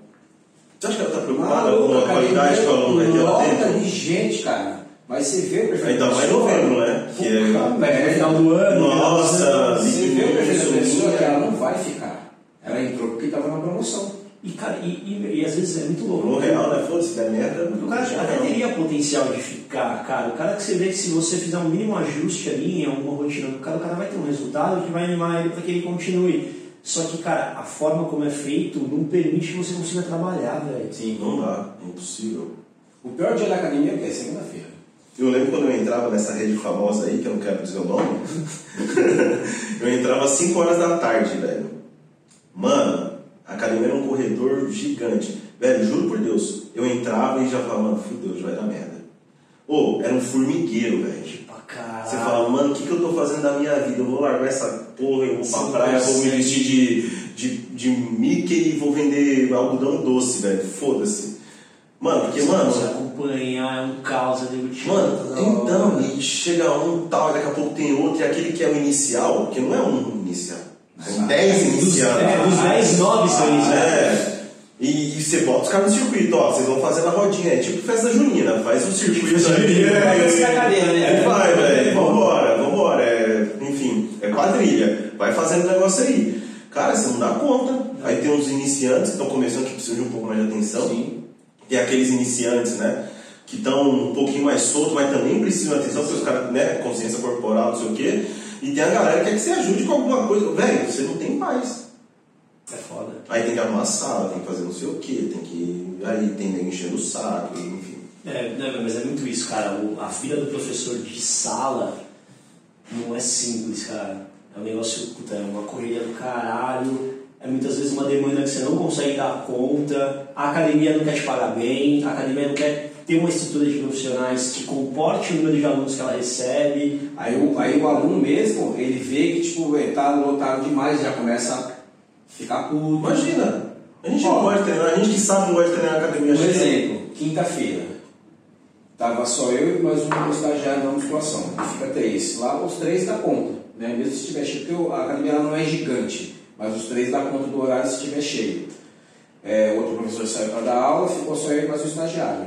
Você acha que ela está preocupada Maluco, com a qualidade que o aluno vai ter lá dentro? de gente, cara. Mas você vê o perfil Ainda da mais novembro, né? Que é- merda. final do ano. Nossa, Você vê o da pessoa que ela não vai ficar. Ela entrou porque estava na promoção. E, cara, e, e, e às vezes é muito louco. No real, né? Foda-se, der merda. O cara até teria potencial de ficar, cara. O cara que você vê que se você fizer um mínimo ajuste ali em alguma rotina do cara, o cara vai ter um resultado que vai animar ele para que ele continue. Só que, cara, a forma como é feito não permite que você consiga trabalhar, velho. Sim. Não dá, é impossível. O pior dia da academia é o quê? Segunda-feira. Eu lembro quando eu entrava nessa rede famosa aí, que eu não quero dizer o nome, <laughs> eu entrava às 5 horas da tarde, velho. Mano, a academia era um corredor gigante. Velho, juro por Deus, eu entrava e já falava, mano, fudeu, já vai dar merda. Ô, era um formigueiro, velho. Pra caralho. Você fala, mano, o que, que eu tô fazendo da minha vida? Eu vou largar essa porra, eu vou pra Sim, praia, vou me vestir de, de, de Mickey e vou vender algodão doce, velho. Foda-se. Mano, porque, mano. consegue acompanhar, é um caos ali, o time Mano, então, e chega um tal, e daqui a pouco tem outro, e aquele que é o inicial, que não é um inicial, são 10 iniciais. É, os 10 9 são né? É. E, e você bota os caras no circuito, ó, vocês vão fazer na rodinha, é tipo festa junina, faz o circuito aí. Vai descer a cadeira, né? Aí vai, velho, vambora, vambora. É, enfim, é quadrilha. Vai fazendo o negócio aí. Cara, você não dá conta. Aí tem uns iniciantes que estão começando que precisam de um pouco mais de atenção. Sim. Aqueles iniciantes, né? Que estão um pouquinho mais soltos, mas também precisam de atenção, porque os caras, né? Consciência corporal, não sei o quê. E tem a galera que quer que você ajude com alguma coisa. Velho, você não tem paz. É foda. Aí tem que arrumar a sala, tem que fazer não sei o quê, tem que. Aí tem nego enchendo o saco, enfim. É, não, mas é muito isso, cara. O- a vida do professor de sala não é simples, cara. É um negócio, puta, é uma correria do caralho. É muitas vezes uma demanda que você não consegue dar conta. A academia não quer te pagar bem, a academia não quer ter uma estrutura de profissionais que comporte o número de alunos que ela recebe. Aí o, aí o aluno mesmo, ele vê que tipo, é, tá lotado demais, já começa a ficar puto. Imagina, a gente Ó. não gosta de treinar, a gente que sabe não gosta de treinar na academia. Por cheia. exemplo, quinta-feira, tava só eu e mais um estagiário na musculação. Fica três. Lá os três dá conta, né? Mesmo se estiver cheio, porque a academia não é gigante, mas os três dá conta do horário se estiver cheio. É, outro professor saiu para dar aula, ficou só eu e mais um estagiário.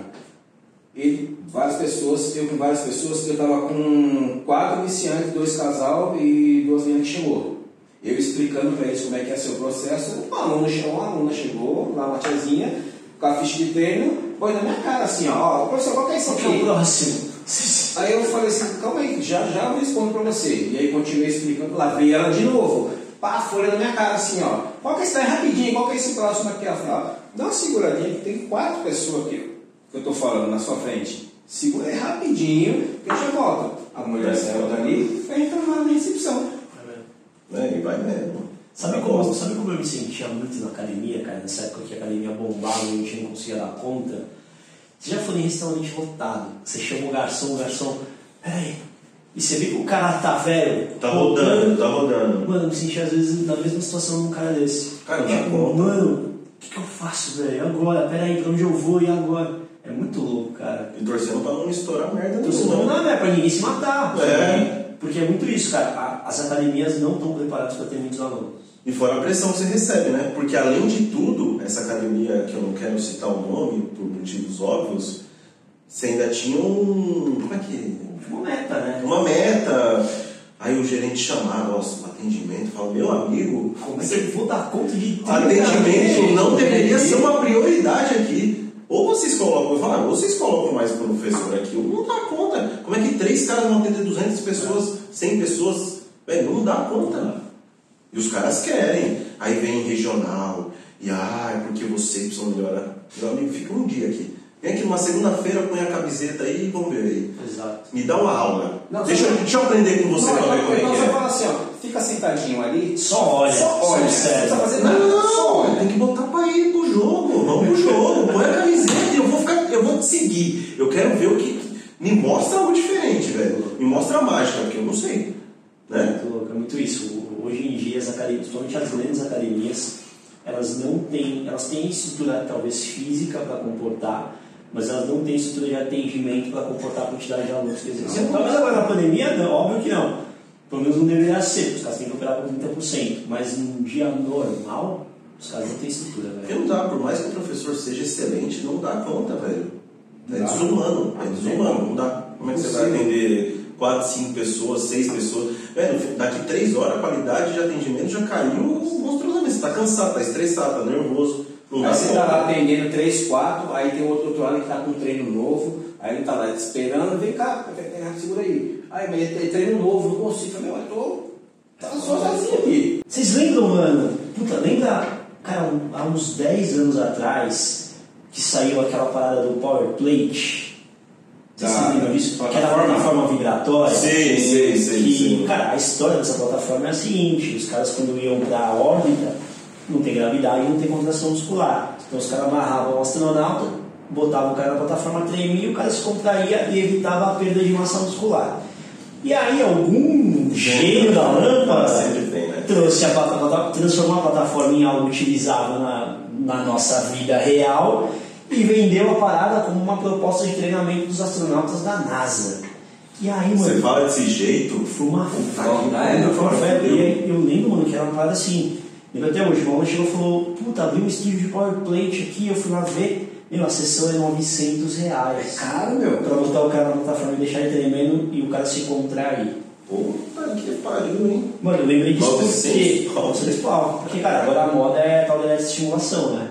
Ele, várias pessoas, eu com várias pessoas, eu estava com quatro iniciantes, dois casal e duas meninas que chegou. Eu explicando para eles como é que ia ser o processo, um aluno chegou, uma aluna chegou, lá uma tiazinha, com a ficha de treino, pôs na minha cara assim, ó, professor, qual que é isso Qual que é o aqui? próximo? Aí eu falei assim, calma aí, já já eu respondo pra você. E aí continuei explicando, lá veio ela de novo. Pá, a folha na minha cara assim, ó. Qual que é esse daí rapidinho? Qual que é esse próximo aqui? Ela falou, ó, dá uma seguradinha que tem quatro pessoas aqui que eu tô falando na sua frente. Segura aí rapidinho, que eu já volto. A mulher saiu dali e foi reclamar na recepção. Né? E vai mesmo. Sabe como, sabe como eu me sentia muito na academia, cara, nessa época que a academia bombava e a gente não conseguia dar conta? Você já foi em restaurante lotado, você chama o garçom, o garçom, peraí, e você vê que o cara tá velho, Tá rodando, tá rodando. Mano, eu me sentia às vezes na mesma situação num cara desse. Cara, não dá tipo, conta. mano, o que, que eu faço, velho? Agora, peraí, pra onde eu vou e agora? É muito louco, cara. E torcendo pra não estourar merda nenhuma. não é pra ninguém se matar. É. Porque é muito isso, cara. As academias não estão preparadas para ter muitos alunos. E fora a pressão que você recebe, né? Porque além de tudo, essa academia, que eu não quero citar o nome, por motivos óbvios, você ainda tinha um. Como é que. Uma meta, né? Uma meta. Aí o gerente chamava, nossa, um atendimento, fala, meu amigo, Como é que eu vou dar conta de atendimento não deveria ser uma prioridade aqui. Ou vocês colocam, eu falo, ah, ou vocês colocam mais professor aqui, ou não dá conta. Como é que três caras vão atender 200 pessoas, 100 pessoas? Velho, não dá conta. E os caras querem. Aí vem regional. E ai, porque vocês precisam melhorar. Meu amigo, fica um dia aqui. Vem aqui numa segunda-feira, põe a camiseta aí e vamos ver aí. Exato. Me dá uma aula. Não, deixa, deixa eu aprender com você Não, pra ver como é que você é. fala assim, ó, fica sentadinho ali, Só olha, só olha, só não observa. precisa fazer nada, só olha. tem que botar pra ir pro jogo. Vamos pro jogo. Põe a camiseta e eu vou ficar, eu vou te seguir. Eu quero ver o que. Me mostra algo diferente, velho. Me mostra a mágica, porque eu não sei. Né? Muito louco, é muito isso. Hoje em dia, as academias, principalmente as grandes academias, elas não têm, elas têm estrutura talvez física para comportar, mas elas não têm estrutura de atendimento para comportar a quantidade de alunos que existem. Talvez agora na pandemia, não, óbvio que não. Pelo menos não deveria ser, porque os caras têm que operar com 30%. Mas num dia normal, os caras não têm estrutura, Porque velho. não dá, por mais que o professor seja excelente, não dá conta, velho. É Dá. desumano, é desumano, não dá. Como é que você vai atender 4, 5 pessoas, 6 pessoas? Velho, daqui 3 horas a qualidade de atendimento já caiu monstruosamente. Você tá cansado, tá estressado, tá nervoso. Aí você tá lá atendendo 3, 4, aí tem outro outro lado que tá com um treino novo, aí ele tá lá te esperando, vem cá, segura aí. Aí, mas tem treino novo, não consigo. Falei, meu, eu tô. Tá só sozinho aqui. Vocês lembram, mano? Puta, lembra, cara, há uns 10 anos atrás, que saiu aquela parada do Power Plate? Vocês lembram disso? Que era a plataforma? vibratória. Sei, sei, sei, Que, sei. cara, a história dessa plataforma é a seguinte: os caras, quando iam pra órbita, não tem gravidade e não tem contração muscular. Então, os caras amarravam o astronauta, botavam o cara na plataforma, tremia, o cara se contraía e evitava a perda de massa muscular. E aí, algum gênio da lâmpada tem, né? trouxe a plataforma, transformou a plataforma em algo utilizável na, na nossa vida real e vendeu a parada como uma proposta de treinamento dos astronautas da NASA. E aí, mano, Você fala desse jeito, foi uma Puta que pariu. E eu lembro, mano, que era uma parada assim. Até hoje, o maluco chegou e falou: Puta, abriu um estúdio de Power Plate aqui. Eu fui lá ver, meu, a sessão é 900 reais. Caro, meu. Pra botar o cara na plataforma e deixar ele tremendo e o cara se contrair. puta que pariu, hein? Mano, eu lembrei disso 900 porque. pau. 900 pau. Porque, cara, agora a moda é tal da estimulação, né?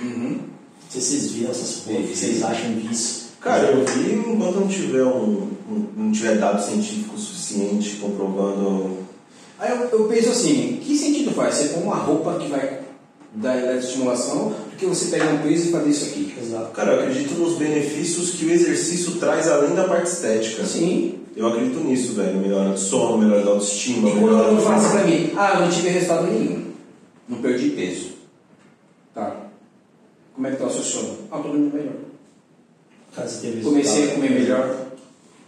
Uhum. Não sei se vocês viram essas coisas, o que vocês acham disso. Cara, eu vi enquanto não tiver um, um- não tiver dado científico suficiente comprovando. Aí eu, eu penso assim, que sentido faz? Você põe uma roupa que vai da, da estimulação do que você pegar um peso e fazer isso aqui. Exato. Cara, eu acredito nos benefícios que o exercício traz além da parte estética. Sim. Eu acredito nisso, velho. Melhora do sono, melhora da autoestima. E quando fala assim pra mim, ah, eu não tive resultado nenhum, não perdi peso. Tá. Como é que tá o seu sono? Ah, tô dormindo melhor. Você teve Comecei a comer melhor.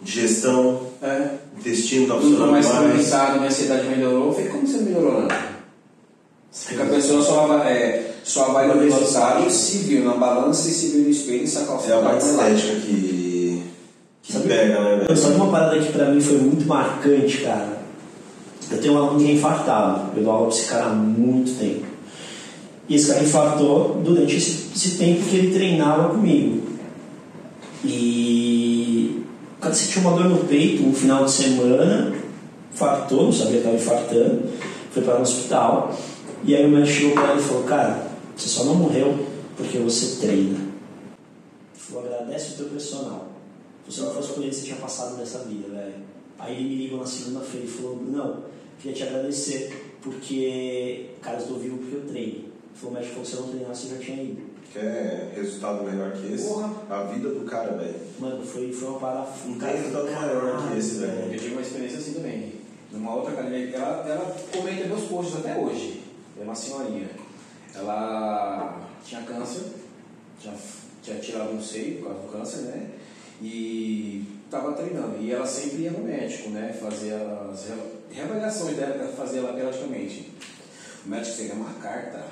Digestão, É. intestino tá Não tô funcionando mais mais. cansado, minha ansiedade melhorou. Eu falei, como você melhorou, Nando? Porque a pessoa só, é, só avalia o resultado se viu na balança e se viu no espelho e sacar o É a parte resultado lá. estética que, que Sabe- pega, né, velho? Sabe uma parada que pra mim foi muito marcante, cara? Eu tenho um aluno que é infartado. Eu dou aula pra esse cara há muito tempo. E esse cara infartou durante esse, esse tempo que ele treinava comigo. E cara sentiu uma dor no peito um final de semana, infartou, não sabia que estava infartando, foi para o hospital. E aí o médico chegou para ele e falou: Cara, você só não morreu porque você treina. Falou: Agradece o teu personal. Se você não fosse por ele, você tinha passado nessa vida, velho. Aí ele me ligou na segunda-feira e falou: Brunão, queria te agradecer porque, cara, estou vivo porque eu treino. Falou: O médico falou se eu não treinasse, eu já tinha ido. Quer resultado melhor que esse? Porra. A vida do cara, velho. Mano, foi, foi uma parada. Não cara, tem resultado maior que esse, velho. Eu tive uma experiência assim também. Numa outra academia, ela, ela comenta meus posts até hoje. É uma senhorinha. Ela tinha câncer, tinha, tinha tirado um seio por causa do câncer, né? E estava treinando. E ela sempre ia no médico, né? Fazer as re- reavaliações dela, fazia ela periodicamente. O médico fez uma carta,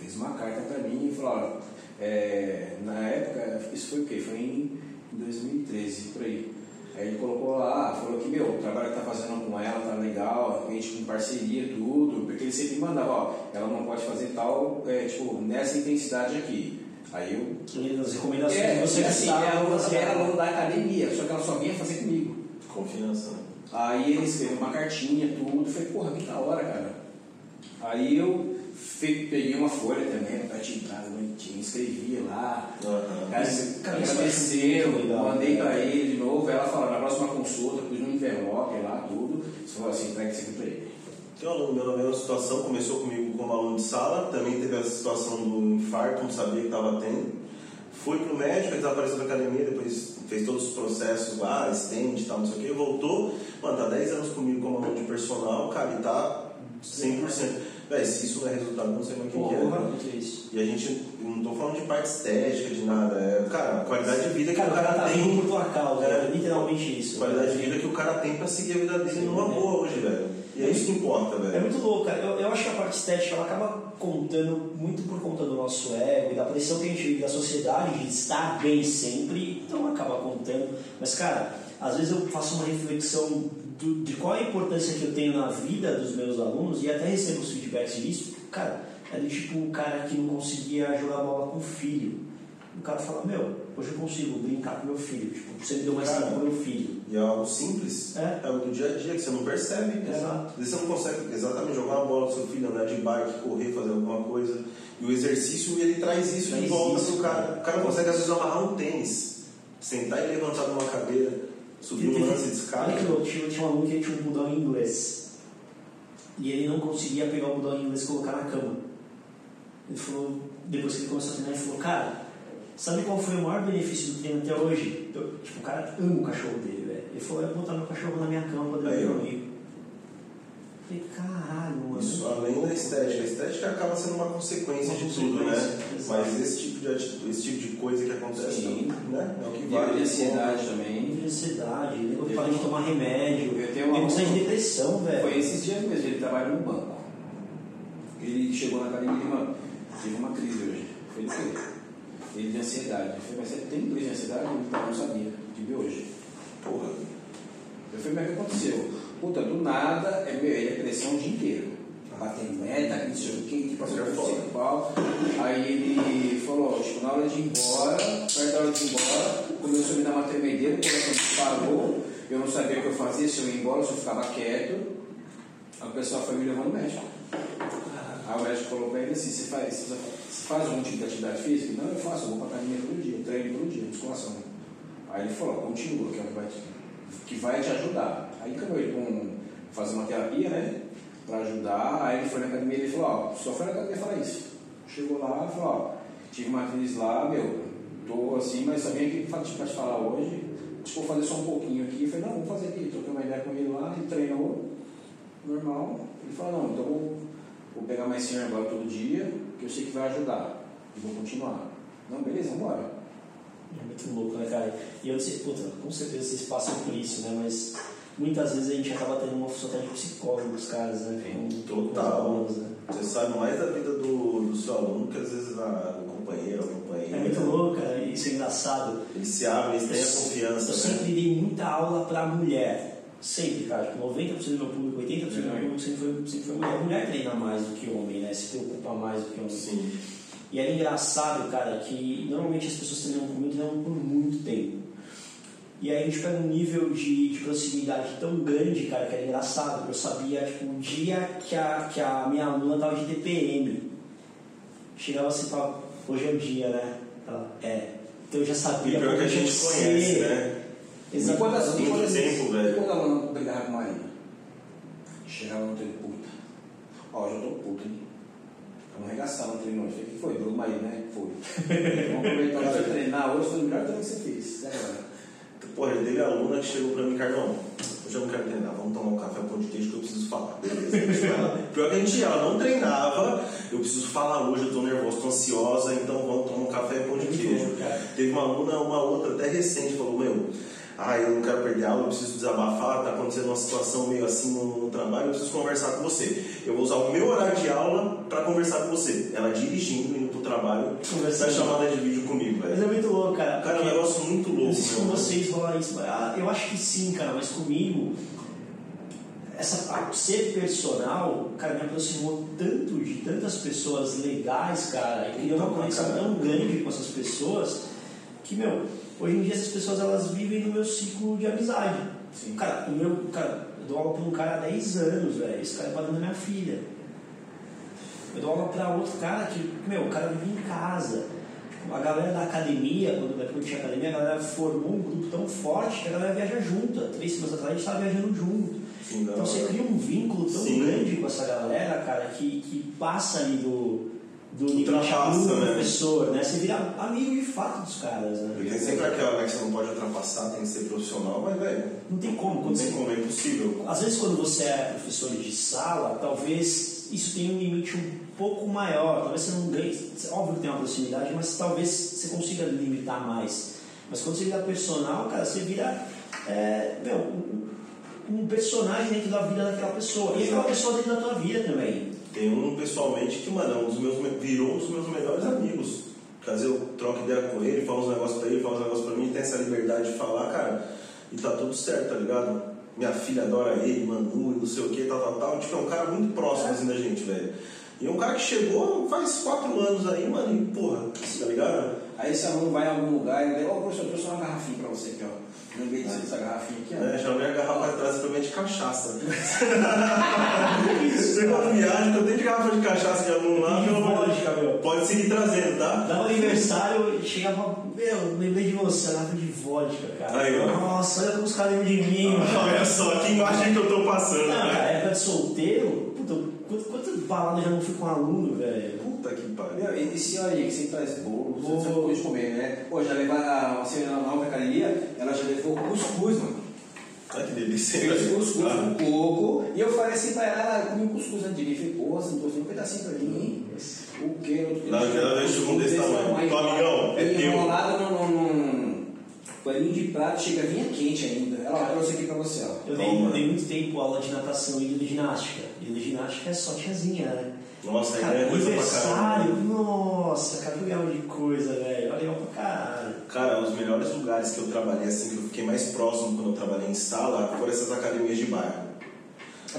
fez uma carta para mim e falou: olha, é, na época, isso foi o quê? Foi em 2013, por aí. Aí ele colocou lá, falou que, meu, o trabalho que tá fazendo com ela tá legal, a gente com parceria, tudo, porque ele sempre mandava, ó, ela não pode fazer tal, é, tipo, nessa intensidade aqui. Aí eu. As recomendações É, que você assim, gostava, ela você era aluna da academia, só que ela só vinha fazer comigo. Confiança, né? Aí ele escreveu uma cartinha, tudo. Falei, porra, que da hora, cara. Aí eu peguei uma folha também, casa, bonitinha, escrevi lá. Aham. Cara, agradeceu, mandei pra ele de novo. Ela falou, na próxima consulta, pus no envelope lá, tudo. Você falou assim, entrega isso aqui pra ele. Tem um aluno meu na mesma situação, começou comigo como aluno de sala, também teve essa situação do infarto, não sabia que estava tendo. Foi pro médico, ele desapareceu da academia, depois fez todos os processos lá, stand e tal, não sei o que, voltou. Mano, tá 10 anos comigo como aluno de personal, cara, e tá 100%. Véi, se isso não é resultado, não sei mais o que, que é. Né? que é isso. E a gente, não tô falando de parte estética, de nada, é, cara, a qualidade de vida que Cara, o cara tá tem. por tua causa, É. é literalmente isso. Qualidade de vida que o cara tem pra seguir a vida dele numa boa hoje, velho. E é isso que importa, velho. É muito louco, cara. Eu, eu acho que a parte estética ela acaba contando muito por conta do nosso ego e da pressão que a gente vive da sociedade de estar bem sempre, então acaba contando. Mas, cara, às vezes eu faço uma reflexão do- de qual a importância que eu tenho na vida dos meus alunos e até recebo os feedbacks disso. Cara, é do tipo o cara que não conseguia jogar bola com o filho. O cara fala: Meu, hoje eu consigo brincar com meu filho. Tipo, você me deu mais tempo com meu filho. E é algo simples. É. o do dia a dia que você não percebe. Exato. Às vezes Você não consegue exatamente jogar uma bola com seu filho, andar de bike, correr, fazer alguma coisa. E o exercício ele traz isso de Traz volta isso, pro cara. cara. O cara consegue às vezes amarrar um tênis, sentar e levantar numa cadeira, subir um lance de escada. Louco, tinha, tinha um aluno que tinha um bulldog inglês. E ele não conseguia pegar o bulldog inglês e colocar na cama. Ele falou, depois que ele começou a treinar, ele falou, cara, sabe qual foi o maior benefício do treino até hoje? Eu, tipo, o cara ama o cachorro dele, velho. Ele falou, eu vou botar meu cachorro na minha cama pra dormir comigo. Eu falei, caralho, mano. Isso além da estética. A estética acaba sendo uma consequência Uma de tudo, né? consequência, exato. Mas esse tipo de atitude, esse tipo de coisa que acontece, Sim. né? É o que vale. de ansiedade também. Felicidade, nego que Eu para de tomar remédio, eu tenho uma- nego de depressão, velho. Foi esses dias mesmo, ele trabalha no banco. Ele chegou na academia e mano, tive uma crise hoje. Foi do quê? Ele de ansiedade. Eu falei, mas você tem crise de ansiedade? Ele falou, não sabia, tive hoje. Porra. Eu falei, mas o que aconteceu? Puta, do nada, é, meu, ele é pressão o dia inteiro. Batendo meta, não sei o que, que por principal. Aí ele falou, tipo, na hora de ir embora, perto da hora de ir embora, começou a me dar uma tremedeira, o coração disparou, eu não sabia o que eu fazia, se eu ia embora, se eu ficava quieto. A pessoa foi me levando no médico. Aí o médico falou pra ele assim, você faz, você faz algum tipo de atividade física? Não, eu faço, eu vou pra academia todo dia, treino todo dia, musculação. Aí ele falou, continua, que é o que vai te, que vai te ajudar. Aí caminhou ele com fazer uma terapia, né? pra ajudar. Aí ele foi na academia e ele falou: Ó, só foi na academia falar isso. Chegou lá e falou: Ó, tive uma crise lá, meu, tô assim, mas só vim aqui pra te, falar hoje. Acho que vou fazer só um pouquinho aqui. Eu falei: Não, vamos fazer aqui. Troquei uma ideia com ele lá, ele treinou, normal. Ele falou: Não, então vou, vou pegar mais senhor agora todo dia, que eu sei que vai ajudar. E vou continuar. Não, beleza, vambora. É muito louco, né, cara? E eu sei, puta, com certeza vocês passam por isso, né? Mas muitas vezes a gente acaba tendo uma função até de psicólogo dos caras, né? Com os Total. alunos, né? Você sabe mais da vida do, do seu aluno que às vezes a, do companheiro ou companheira. É muito louco, cara, isso é engraçado. Eles se abrem, eles têm a confiança, Eu né? sempre dei muita aula pra mulher. Sempre, cara. Tipo, 90% do meu público, 80% do meu público sempre foi, sempre foi mulher. Mulher treina mais do que homem, né? Se preocupa mais do que homem. Sim. E era engraçado, cara, que normalmente as pessoas treinam comigo treinam por muito tempo. E aí a gente pega um nível de, de proximidade tão grande, cara, que era engraçado, eu sabia, tipo, o dia que a, que a minha aluna tava de TPM. Chegava assim e falava, hoje é o dia, né? Ela, é. Então eu já E sabia pior que a gente você- conhece, né? E Exato. quando, as- e tempo, e velho. quando a aluna brigava com a Marina? Chegava no treino, puta. Ó, hoje eu tô puta, hein? Vamos arregaçar no treino hoje. O que foi? Brigou com a Marina, né? Foi. <laughs> Vamos aproveitar pra você treinar. Hoje foi o melhor treino que você fez. E agora? Porra, teve aluna que chegou pra mim, Carlão, hoje eu não quero treinar, vamos tomar um café pão de queijo que eu preciso falar. Beleza. Pior que a gente, ela não treinava, eu preciso falar hoje, eu tô nervoso, tô ansiosa, então vamos tomar um café pão de queijo. Teve uma aluna, uma outra até recente, falou, meu, ah, eu não quero perder aula, eu preciso desabafar, tá acontecendo uma situação meio assim no, no trabalho, eu preciso conversar com você. Eu vou usar o meu horário de aula pra conversar com você. Ela dirigindo, indo pro trabalho, na chamada de vídeo comigo, Mas velho. é muito louco, cara. Cara, é um negócio muito louco, Não sei se com vocês rola isso, mas eu acho que sim, cara, mas comigo, essa, ser personal, cara, me aproximou tanto de tantas pessoas legais, cara, e criou uma conexão tão grande com essas pessoas, que, meu, hoje em dia essas pessoas elas vivem no meu ciclo de amizade. Sim. Cara, o meu, cara, eu dou aula pra um cara há 10 anos, velho, esse cara é padrinho da minha filha. Eu dou aula pra outro cara que, meu, o cara vive em casa. A galera da academia, quando eu tinha academia, a galera formou um grupo tão forte que a galera viaja junta. Três semanas atrás a gente estava viajando junto. Sim, então você cria um vínculo tão Sim. grande com essa galera, cara, que, que passa ali do, do nível né? professor, né? Você vira amigo de fato dos caras, né? Porque tem sempre aquela né, que você não pode ultrapassar, tem que ser profissional, mas, velho, Não tem como. não tem como, é impossível. às vezes quando você é professor de sala, talvez isso tenha um limite um pouco maior. Talvez você não ganhe. Óbvio que tem uma proximidade, mas talvez você consiga limitar mais. Mas quando você vira personal, cara, você vira é, meu, um, um personagem dentro da vida daquela pessoa. E aquela pessoa dentro da tua vida também. Tem um pessoalmente que, mano, é um dos meus, me- virou um dos meus melhores amigos. Quer dizer, eu troco ideia com ele, falo uns negócios pra ele, falo uns negócios pra mim, tem essa liberdade de falar, cara, e tá tudo certo, tá ligado? Minha filha adora ele, Manu, e não sei o que, tal, tal, tal. Tipo, é um cara muito próximo assim da gente, velho. E é um cara que chegou faz quatro anos aí, mano, e porra, tá ligado? Aí esse aluno vai em algum lugar e ele ó, professor, eu trouxe uma garrafinha pra você aqui, ó. Lembrei disso, dessa garrafinha aqui, ó. É, já minha garrafa atrás mim de cachaça. <laughs> Chegou viagem, eu tenho de garrafa de cachaça de aluno lá, pelo amor meu. Pode seguir trazendo, tá? Dava aniversário, eu chegava, meu, lembrei de você, a lata de vodka, cara. Aí, ó. Nossa, olha como os caras lembram de mim, mano. <laughs> Olha só, que imagem que eu tô passando, Não, né? época de solteiro, quantas, quantas baladas eu já não fui com aluno, velho? Puta que pariu. E, e senhora aí, que sempre traz bolo, você sabe coisa de comer, né? Pô, já levar a, a senhora na outra academia, ela já levou cuscuz, mano. Olha que delícia. Fez cuscuz Ah, com coco, e eu falei assim pra ela, ela comeu um cuscuz antes de mim. Falei, pô, você não trouxe um pedacinho pra mim, hein? O quê? Não, já vejo um desse tamanho. Tua amigão, é teu. Enrolado num, num, num paninho de prato, chega vinha quente ainda. Ela trouxe aqui pra você, ó. Eu dei muito tempo aula de natação e de ginástica. E de ginástica é só tiazinha, né? Nossa, aí Cara, é coisa pra aniversário, caramba. nossa, cara, que legal de coisa, velho. Olha legal pra caralho. Cara, os melhores lugares que eu trabalhei, assim, que eu fiquei mais próximo quando eu trabalhei em sala, foram essas academias de bairro.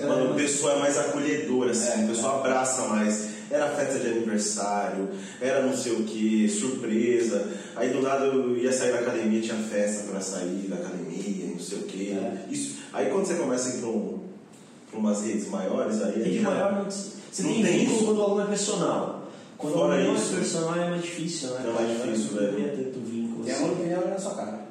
Mano, o pessoal é mais acolhedor, assim, É, o pessoal abraça mais. Era festa de aniversário, era não sei o que, surpresa. Aí do nada eu ia sair da academia, tinha festa pra sair da academia, não sei o que. É. Isso. Aí quando você começa a ir pra, um, pra umas redes maiores, aí. Rede já- maior, não- você Não tem tem vínculo quando o aluno é personal. Quando Fora o aluno não isso, é personal é mais difícil, né? é mais difícil, não velho. cria tanto vínculo. Tem assim. aluno que nem olha na sua cara.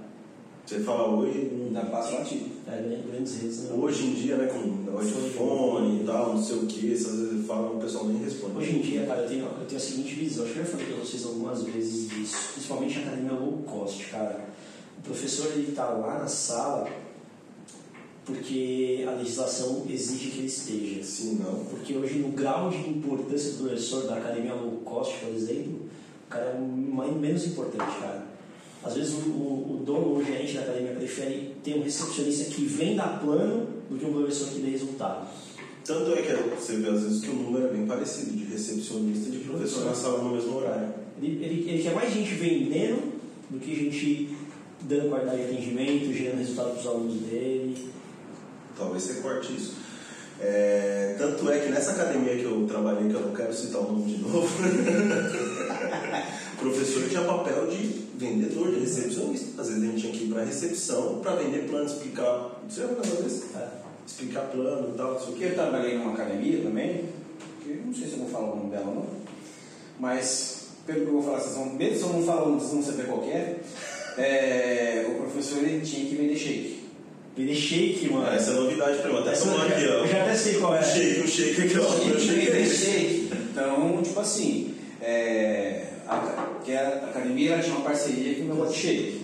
Você fala oi, Dá passo batido. É, grandes redes, né? Hoje em dia, né, com negócio de fone e tal, não sei o que, às vezes falam, o pessoal nem responde. Hoje em dia, cara, eu tenho, eu tenho a seguinte visão, acho que eu já falei pra vocês algumas vezes disso, principalmente na academia low cost, cara. O professor ele tá lá na sala porque a legislação exige que ele esteja. Sim, não. Porque hoje, no grau de importância do professor da academia low cost, por exemplo, o cara é mais, menos importante, cara. Às vezes o, o, o dono ou o gerente da academia prefere ter um recepcionista que venda plano do que um professor que dê resultado. Tanto é que você vê às vezes que o número é bem parecido de recepcionista e de professor na sala no mesmo horário. Ele, ele, ele quer mais gente vendendo do que gente dando qualidade de atendimento, gerando resultado para os alunos dele. Talvez você corte isso. É, tanto é que nessa academia que eu trabalhei, que eu não quero citar o nome de novo, <laughs> o professor tinha papel de vendedor, de recepcionista. Às vezes a gente tinha que ir para recepção para vender plano, explicar. Você lembra uma vez? É. Explicar plano e tal, não sei o Porque eu trabalhei numa academia também, que não sei se eu vou falar o nome dela ou não, mas pelo que eu vou falar, vocês vão, mesmo se eu não falar, vocês vão saber qual é, é, o professor ele tinha que vender shake. Vender shake, mano. Essa é novidade para mim. Até Essa tomar eu já- aqui, ó. eu já até sei qual é. O shake, o shake aqui, ó. Shake é shake. Então, tipo assim, é, a, que a academia tinha uma parceria com o de shake.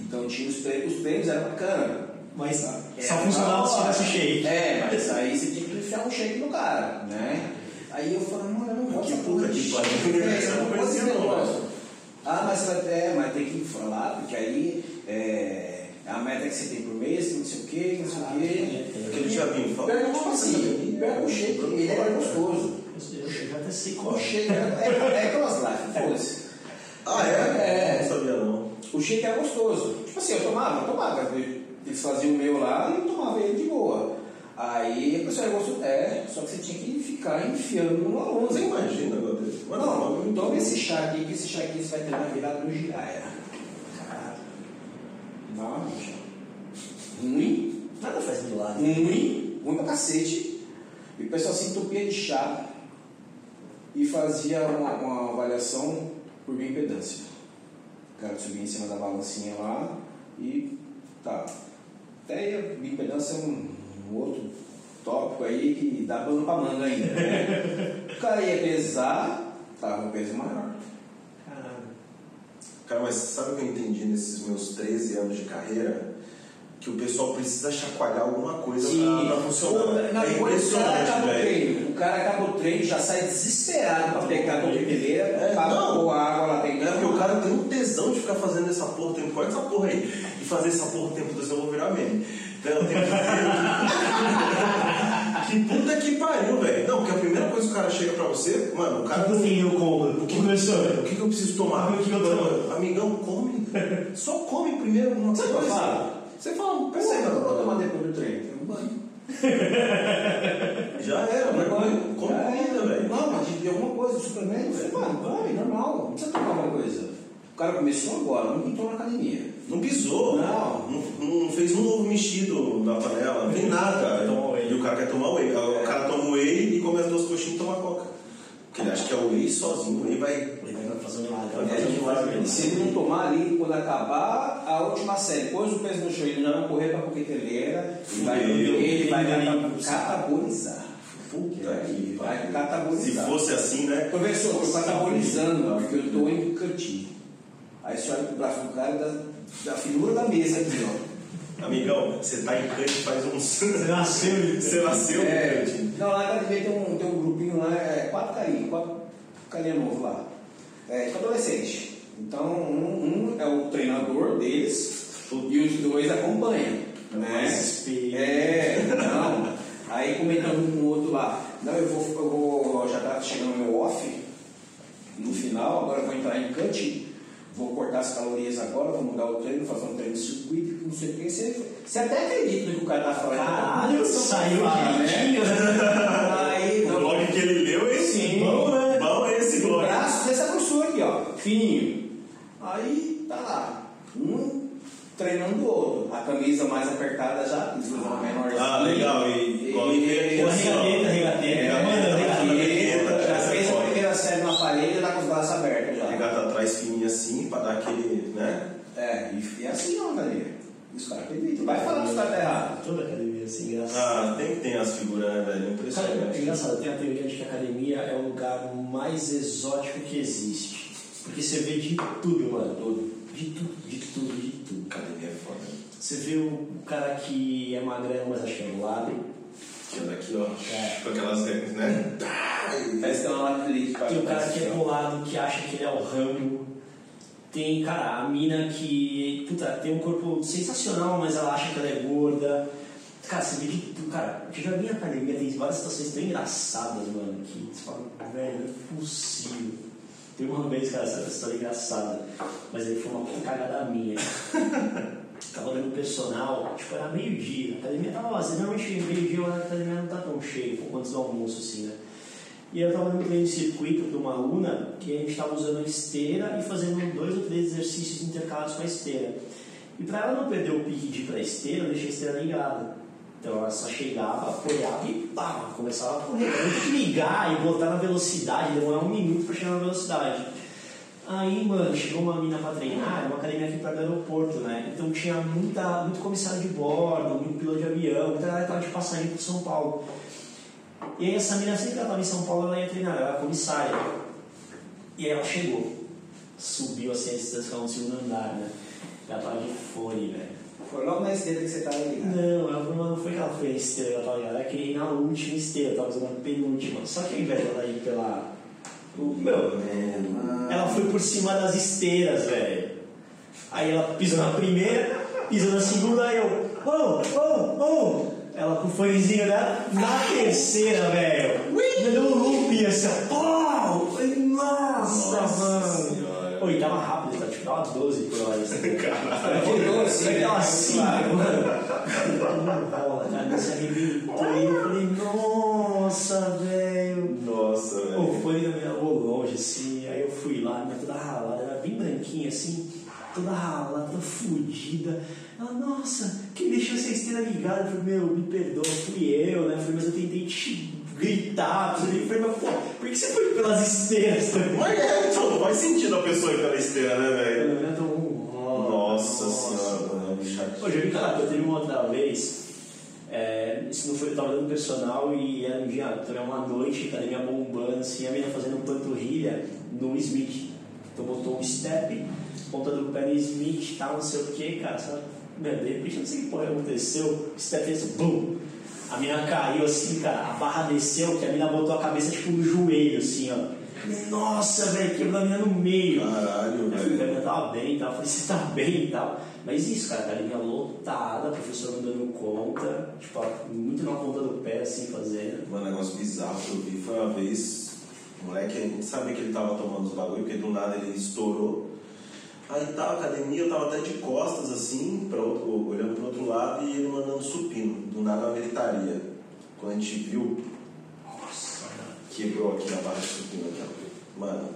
Então tinha os treinos, os treinos eram bacana. Mas só Era funcionava se tivesse shake. É, mas aí você tinha que enfiar um shake no cara, né? Aí eu falei, mano, eu não gosto Que puta porra de shake. É, eu não gosto desse negócio. Ah, mas é, mas tem que falar, porque aí é, a meta que você tem por mês, não sei o que, não sei o que. Aquele diabinho, fala. Pega tipo assim, pega o shake, ele é gostoso. Eu, já até sei qual O é. shake é, é, é aquelas lives, foda-se. Ah, é? É. Não sabia não. O shake era gostoso. Tipo assim, eu tomava, eu tomava. Eles faziam o meu lá e eu tomava ele de boa. Aí a pessoa gostou, é, só que você tinha que ficar enfiando no aluno. Você imagina agora desse? Mas Não, não, toma esse chá aqui, que esse chá aqui você vai ter uma virada no giraia. Não, bicho. Ruim, Nada faz milagre. ruim, ruim pra cacete. E o pessoal se entupia de chá e fazia uma, uma avaliação por bioimpedância. O cara subia em cima da balancinha lá e tá. Até a bioimpedância é um, um outro tópico aí que dá pano pra manga ainda. Né? <laughs> o cara ia pesar, tava um peso maior. Cara, mas sabe o que eu entendi nesses meus 13 anos de carreira? Que o pessoal precisa chacoalhar alguma coisa pra, pra funcionar. Na é coisa, o cara acaba o treino. O cara acaba o treino, já sai desesperado pra pegar a coqueteleira, É, não. pôr água lá dentro. É porque o cara tem um tesão de ficar fazendo essa porra o tempo. Corta essa porra aí. E fazer essa porra o tempo todo, eu vou virar meme. Então, o tempo inteiro. que puta que pariu, velho. Não, porque a primeira coisa que o cara chega pra você, mano, o cara. Tem eu como. O que começou? O que, que eu preciso tomar? O que que eu tomo? Amigão, come. Só come primeiro alguma eu falo? Você fala, Percebe o que eu vou tomar depois do treino? Eu banho. Já era, mas come, come comida, velho. Não, mas de alguma coisa, de suplemento, eu falei, mano, vai, normal, não precisa tomar alguma coisa. O cara começou agora, não entrou na academia. Não pisou, Não. não, não fez um ovo mexido na panela, não tem nada. E o cara quer tomar whey. O cara toma whey e come as duas coxinhas e toma coca. Porque ele acha que é o whey sozinho, o whey vai. Ele vai fazer um milagre. Vai É, fazer um milagre. e se ele não tomar ali, quando acabar a última série, pôs o peso no chão, ele já vai correr pra coqueteleira, ele vai, ele vai Fudeu. catabolizar. Puta que Vai pariu. Se catabolizar. fosse assim, né? Professor, eu estou catabolizando, porque eu estou em cantinho. Aí você olha pro braço do cara da, da finura da mesa aqui, ó. Amigão, você tá em cante faz uns. <laughs> Você nasceu. Você nasceu em É, cante. não, lá na academia tem um, tem um grupinho lá, é, quatro carinhos, quatro carinha novo lá. É, tipo adolescente. Então, um, um é o treinador deles e os dois acompanham. Né? Mais espelho. É, não. Aí comentando um com o outro lá, não, eu vou, eu vou, já tá chegando meu off no final, agora eu vou entrar em cut, vou cortar as calorias agora, vou mudar o treino, fazer um treino de circuito, que não sei o que. Você, você até acredita no que o cara tá falando. Caralho, Então, saiu fala, direitinho, Aí, <laughs> O blog que ele leu é esse. Sim. Bom, né? Bom é esse o blog. braço dessa grossura aqui, ó, fininho. Aí, tá lá, um treinando o outro. A camisa mais apertada já, inclusive menorzinha. Ah, legal. E igual ele veio aqui Uma assim, ó. regateta, regateta. É, Mano, regateta, regateta, já essa fez é a foda. primeira série na parede, tá com os braços abertos já. Regata atrás fininha assim, pra dar aquele, né? É, e, e é assim não. E os caras acreditam. Vai falar que os caras tá errado. Toda academia assim, engraçado. Ah, tem que ter as figuras, né, velho? Cara, é Impressionante. engraçado, tem a teoria de que a academia é o lugar mais exótico que existe. Porque você vê de tudo, mano. Tudo. De tudo, de tudo, de tudo. Academia é foda. Você vê o cara que é magrelo, mas acho que é do lado. Tinha daqui, ó. É. Com aquelas regras, né? Tá, Parece que tem uma latrite Tem o cara que é pra- colado, que acha que ele é o Rambo. Tem, cara, a mina que, puta, tem um corpo sensacional, mas ela acha que ela é gorda. Cara, você vê tudo. Cara, eu já vi em academia, tem várias situações tão engraçadas, mano, que você fala, velho, não é possível. Tem uma vez, cara, essa história é engraçada, mas aí foi uma cagada minha. <laughs> Tava dando personal, tipo, era meio-dia, a academia tava vazia. Normalmente meio-dia a academia não tá tão cheia, pouco antes do almoço, assim, né? E eu tava dando treino de circuito para uma aluna que a gente estava usando a esteira e fazendo dois ou três exercícios intercalados com a esteira. E para ela não perder o pique de ir para a esteira, eu deixei a esteira ligada. Então ela só chegava, apoiava e pá, começava a correr. Eu tinha que ligar e botar na velocidade, demorar um minuto para chegar na velocidade. Aí, mano, chegou uma mina pra treinar, era uma academia aqui perto do aeroporto, né? Então tinha muita, muito comissário de bordo, muito piloto de avião, muita galera tava de passarinho pro São Paulo. E aí essa menina sempre que ela estava em São Paulo, ela ia treinar, ela era comissária. E aí ela chegou, subiu assim a distância, ficava no segundo andar, né? Ela tava de fone, velho. Foi logo na esteira que você tava ligado. Não, ela não foi que ela foi na esteira, ela tava ligada, ela queria ir na última esteira, tava usando a penúltima. Só que ao invés dela ir pela. o- Meu, ela foi por cima das esteiras, velho. Aí ela pisou na primeira, pisou na segunda, aí eu, oh, oh, oh. Ela com o fonezinho dela, na terceira, velho. Me deu um loop assim, ó, pau! Falei, Nossa, Nossa mano. Pô, e tava rápido, tá? Tipo, tava 12 por hora. Assim. <laughs> Caralho. Assim, Foi aquela né? assim, Claro. mano. Não rola, cara. Se arrebentou. E eu falei, nossa, velho. Nossa, velho. foi na minha rua longe, assim, aí eu fui lá, minha toda ralada, era bem branquinha, assim, toda ralada, toda fudida. Ela, nossa, quem deixou essa esteira ligada? Eu falei, meu, me perdoa, fui eu, né? Eu falei, mas eu tentei te gritar, eu falei, mas pô, por que você foi pelas esteiras também? Mas é, então, não faz sentido a pessoa ir pela esteira, né, velho? Eu lembro um Nossa senhora, mano. Pô, já vi, cara, eu teve uma outra vez, é, isso não foi, eu tava dando personal e era um dia, também uma noite, academia bombando, assim, a menina fazendo panturrilha no Smith. Então botou um step, ponta do pé no Smith, tal, não sei o que, cara, sabe? Meu, de repente, não sei que porra aconteceu, o step fez bum! A mina caiu assim, cara, a barra desceu, que a mina botou a cabeça tipo no joelho, assim, ó. Nossa, velho, quebrou a mina no meio. Caralho, o velho. cara tava bem e tal, eu falei, você tá bem e tal. Mas isso, cara, academia lotada, professor não dando conta, tipo, muito na ponta do pé, assim, fazendo. Um negócio bizarro que eu vi foi uma vez, o moleque, a gente sabia que ele tava tomando os bagulho, porque do nada ele estourou. Aí tá, a academia, eu tava até de costas assim, pra outro, olhando pro outro lado e ele mandando supino. Do nada uma militaria. Quando a gente viu, Nossa, quebrou aqui a barra de supino aqui. Mano,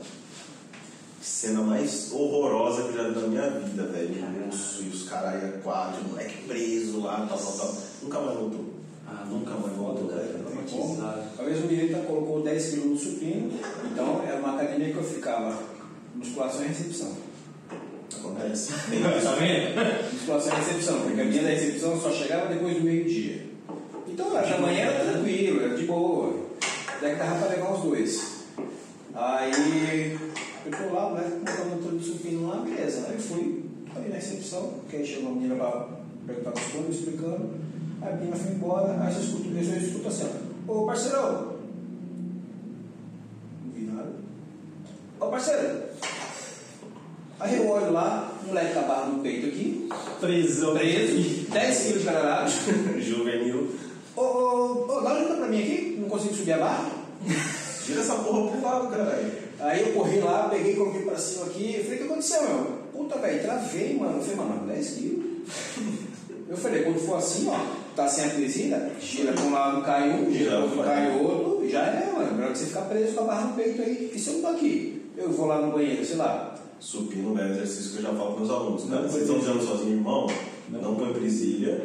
cena mais horrorosa que eu já vi na minha vida, velho. Urso e os caras aí a quatro, o moleque preso lá, tal, tal, tal. Nunca mais voltou. Ah, Nunca mais voltou, cara, velho. traumatizado. Uma vez o menino tá- colocou 10 kg no supino, então era uma academia que eu ficava musculação e recepção. Acontece. <laughs> Tá vendo? Musculação e recepção, porque a minha da recepção só chegava depois do meio-dia. Então era da manhã era tranquilo, era de boa. Daí que dava pra levar os dois. Aí eu tô lá, né, botando o motor de supino lá, beleza. Aí eu fui ali na recepção, que aí chegou a menina pra perguntar as coisas, explicando. Aí a menina foi embora, aí eu escuto, eu escuto assim, ó, ô parceirão, não vi nada. Ô parceiro, aí eu olho lá, moleque com a barra no peito aqui, Presão. preso, 10 quilos de caralho. <laughs> Juvenil. Ô, ô, ô, dá uma ajuda pra mim aqui, não consigo subir a barra. Tira essa porra pro lado, caralho. Aí eu corri lá, peguei, coloquei pra cima aqui. Eu falei, o que aconteceu, meu? Puta, velho, travei, mano. Eu falei, mano, 10 quilos. Eu falei, quando for assim, ó, tá sem a tresina, gira pra um lado, cai um, gira pro outro, cai outro, e já é, mano. Melhor que você ficar preso com a barra no peito aí. E se eu não tô aqui? Eu vou lá no banheiro, sei lá. Supino é um exercício que eu já falo para meus alunos. Não Vocês estão usando presilha. sozinho, irmão? Não Não, põe presilha.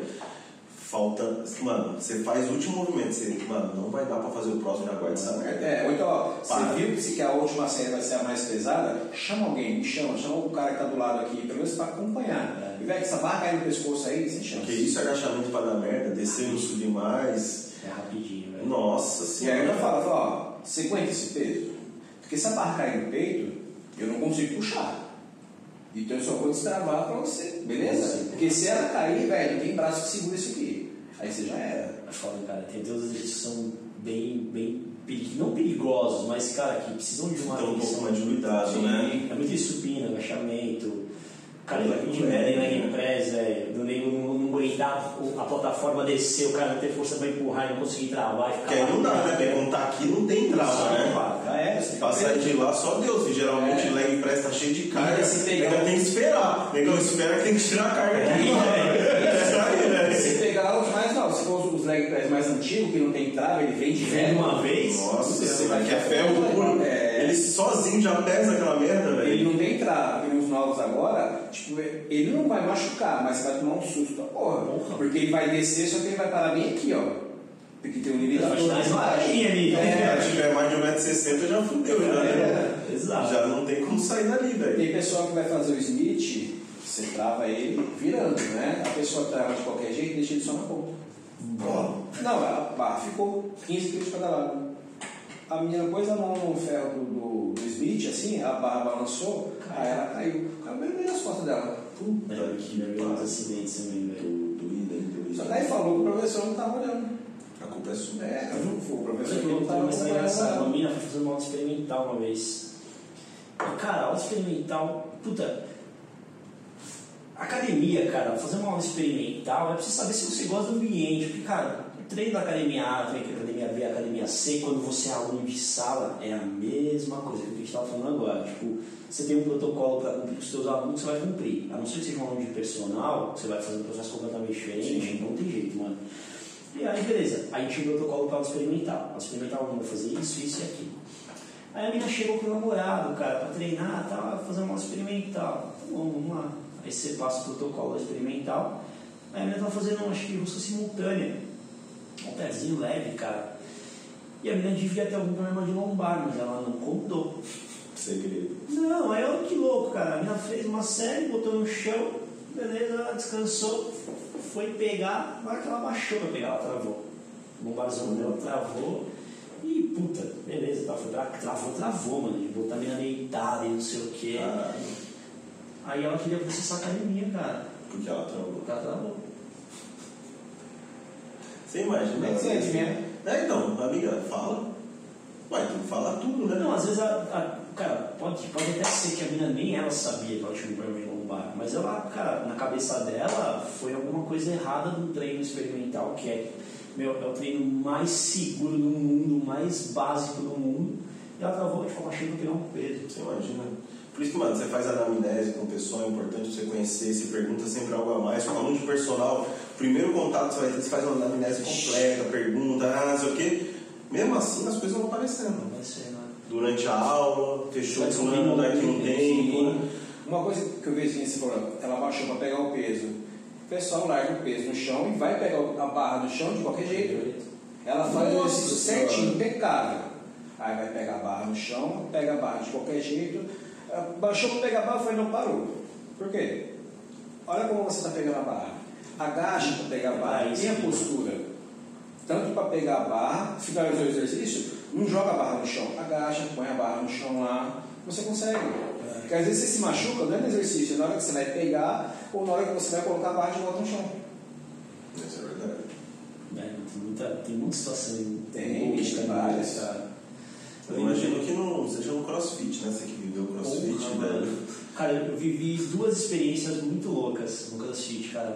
falta. Mano, você faz o último movimento, você, mano, não vai dar pra fazer o próximo, já guarda essa merda. É, ou então, ó, Para. você viu que, se- que a última série vai ser a mais pesada, chama alguém, me chama, chama o cara que tá do lado aqui, pelo menos pra acompanhar. E velho, essa barra cai no pescoço aí, sem chance. Porque isso é agachamento pra dar merda, descer no sul demais. É rapidinho, velho. Nossa E aí eu senhora. falo, falo, ó, você aguenta esse peso? Porque se a barra cair no peito, eu não consigo puxar. Então eu só vou destravar pra você, beleza? Porque se ela cair, velho, tem braço que segura isso aqui. Aí você já era. É foda, cara. Tem exercícios que são bem, bem peri- não perigosos, mas, cara, que precisam de uma Então um pouco mais de cuidado, né? É muito isso, supino, agachamento. Cara, pedir merda em leg press. Do nego não, não aguentar a plataforma descer, o cara não ter força pra empurrar e não conseguir travar e ficar. Porque aí não dá, né? Porque quando tá aqui não tem trava, né? Já era, você Passar de lá só Deus, que geralmente É. leg press tá cheio de carga. E se Negão tem que esperar. Negão espera que tem que tirar a carga aqui. É aí, né? Se pegar os mais não, se for os leg press mais antigos, que não tem trava, ele vem de Vem uma vez. Nossa, Você vai que é ferro puro. É. Ele sozinho já pesa aquela merda, Ele velho. não tem trava, e os novos agora, tipo, ele não vai machucar, mas você vai tomar um susto, porra. Porra. Porque ele vai descer, só que ele vai parar bem aqui, ó. Porque tem um limitador. Vai uma embaixo. linha ali, Se né? ela tiver mais de 1,60m já fudeu, já, né? É, exato. Já não tem como sair dali, velho. Tem pessoa que vai fazer o Smith, você trava ele virando, né? A pessoa trava de qualquer jeito, deixa ele só na ponta. Não, a barra ficou 15 quilos de cada lado. A menina pôs a mão no ferro do, do, do Smith, assim, a barra balançou, aí ela caiu. Caiu bem nas costas dela. Puta que pariu, uns acidentes também, velho. Doída, doída. Só que aí falou que o professor não estava olhando. A culpa é sua. É, o professor eu não vou estava uma história engraçada. Uma olhando. menina foi fazer uma aula experimental uma vez. E, cara, aula experimental, puta. Academia, cara, fazer uma aula experimental é preciso saber se você gosta do ambiente. Porque, cara, o treino da academia A, treino da academia B, academia C, quando você é aluno de sala, é a mesma coisa que a gente estava falando agora. Tipo, você tem um protocolo para cumprir com os seus alunos, você vai cumprir. A não ser que seja um aluno de personal, você vai fazer um processo completamente diferente, não tem jeito, mano. E aí, beleza. Aí tinha um protocolo para aula experimental. Aula experimental, não vai fazer isso, isso e aquilo. Aí a menina chegou com o namorado, cara, pra treinar, tava fazendo uma experimental. Tá bom, vamos lá. Aí você passa o protocolo experimental. Aí a menina tava fazendo, acho que rosca simultânea. Um pezinho leve, cara. E a menina devia ter algum problema de lombar, mas ela não contou. Segredo. Não, aí olha que louco, cara. A menina fez uma série, botou no chão, beleza, ela descansou, foi pegar, na hora que ela baixou pra pegar, ela travou. O lombarzão dela travou. E puta, beleza, tá, foi travou, travou, mano. De botar a menina deitada e não sei o que. Caralho. Aí ela queria processar a academia, cara. Porque ela travou. O cara travou. Você imagina? Como é que você adivinha? É, então, amiga, fala. Ué, tu fala tudo, né? Não, às vezes a, a- Cara, pode, pode até ser que a menina nem ela sabia que ela tinha um problema de lombar, mas ela, cara, na cabeça dela foi alguma coisa errada do treino experimental, que é, meu, é o treino mais seguro do mundo, mais básico do mundo, e ela travou, tipo, achando que pegar um peso. Você imagina. Por isso que, mano, você faz anamnese com o pessoal, é importante você conhecer, se pergunta sempre algo a mais. Com aluno de personal, primeiro contato, você, vai, você faz uma anamnese completa, pergunta, ah, não sei o quê. Mesmo assim, as coisas vão aparecendo. Né? Durante a aula, fechou o plano, daqui um muito, tempo. Uma coisa que eu vejo assim, você falou, ela baixou para pegar o peso. O pessoal larga o peso no chão e vai pegar a barra no chão de qualquer jeito. Ela faz o Nossa exercício certinho, impecável. Aí vai pegar a barra no chão, pega a barra de qualquer jeito. Baixou para pegar a barra, foi e não parou. Por quê? Olha como você está pegando a barra. Agacha para pegar a barra, tem a postura. Tanto para pegar a barra, finalizou o exercício, não joga a barra no chão. Agacha, põe a barra no chão lá, você consegue. Porque às vezes você se machuca não é no exercício, é na hora que você vai pegar ou na hora que você vai colocar a barra de volta no chão. Isso é verdade. É, tem, muita, tem muita situação em Tem, tem cara, várias. cara. Eu imagino que não seja um crossfit, né? Você que viveu crossfit, Porra, velho. mano. Cara, eu vivi duas experiências muito loucas no CrossFit, cara.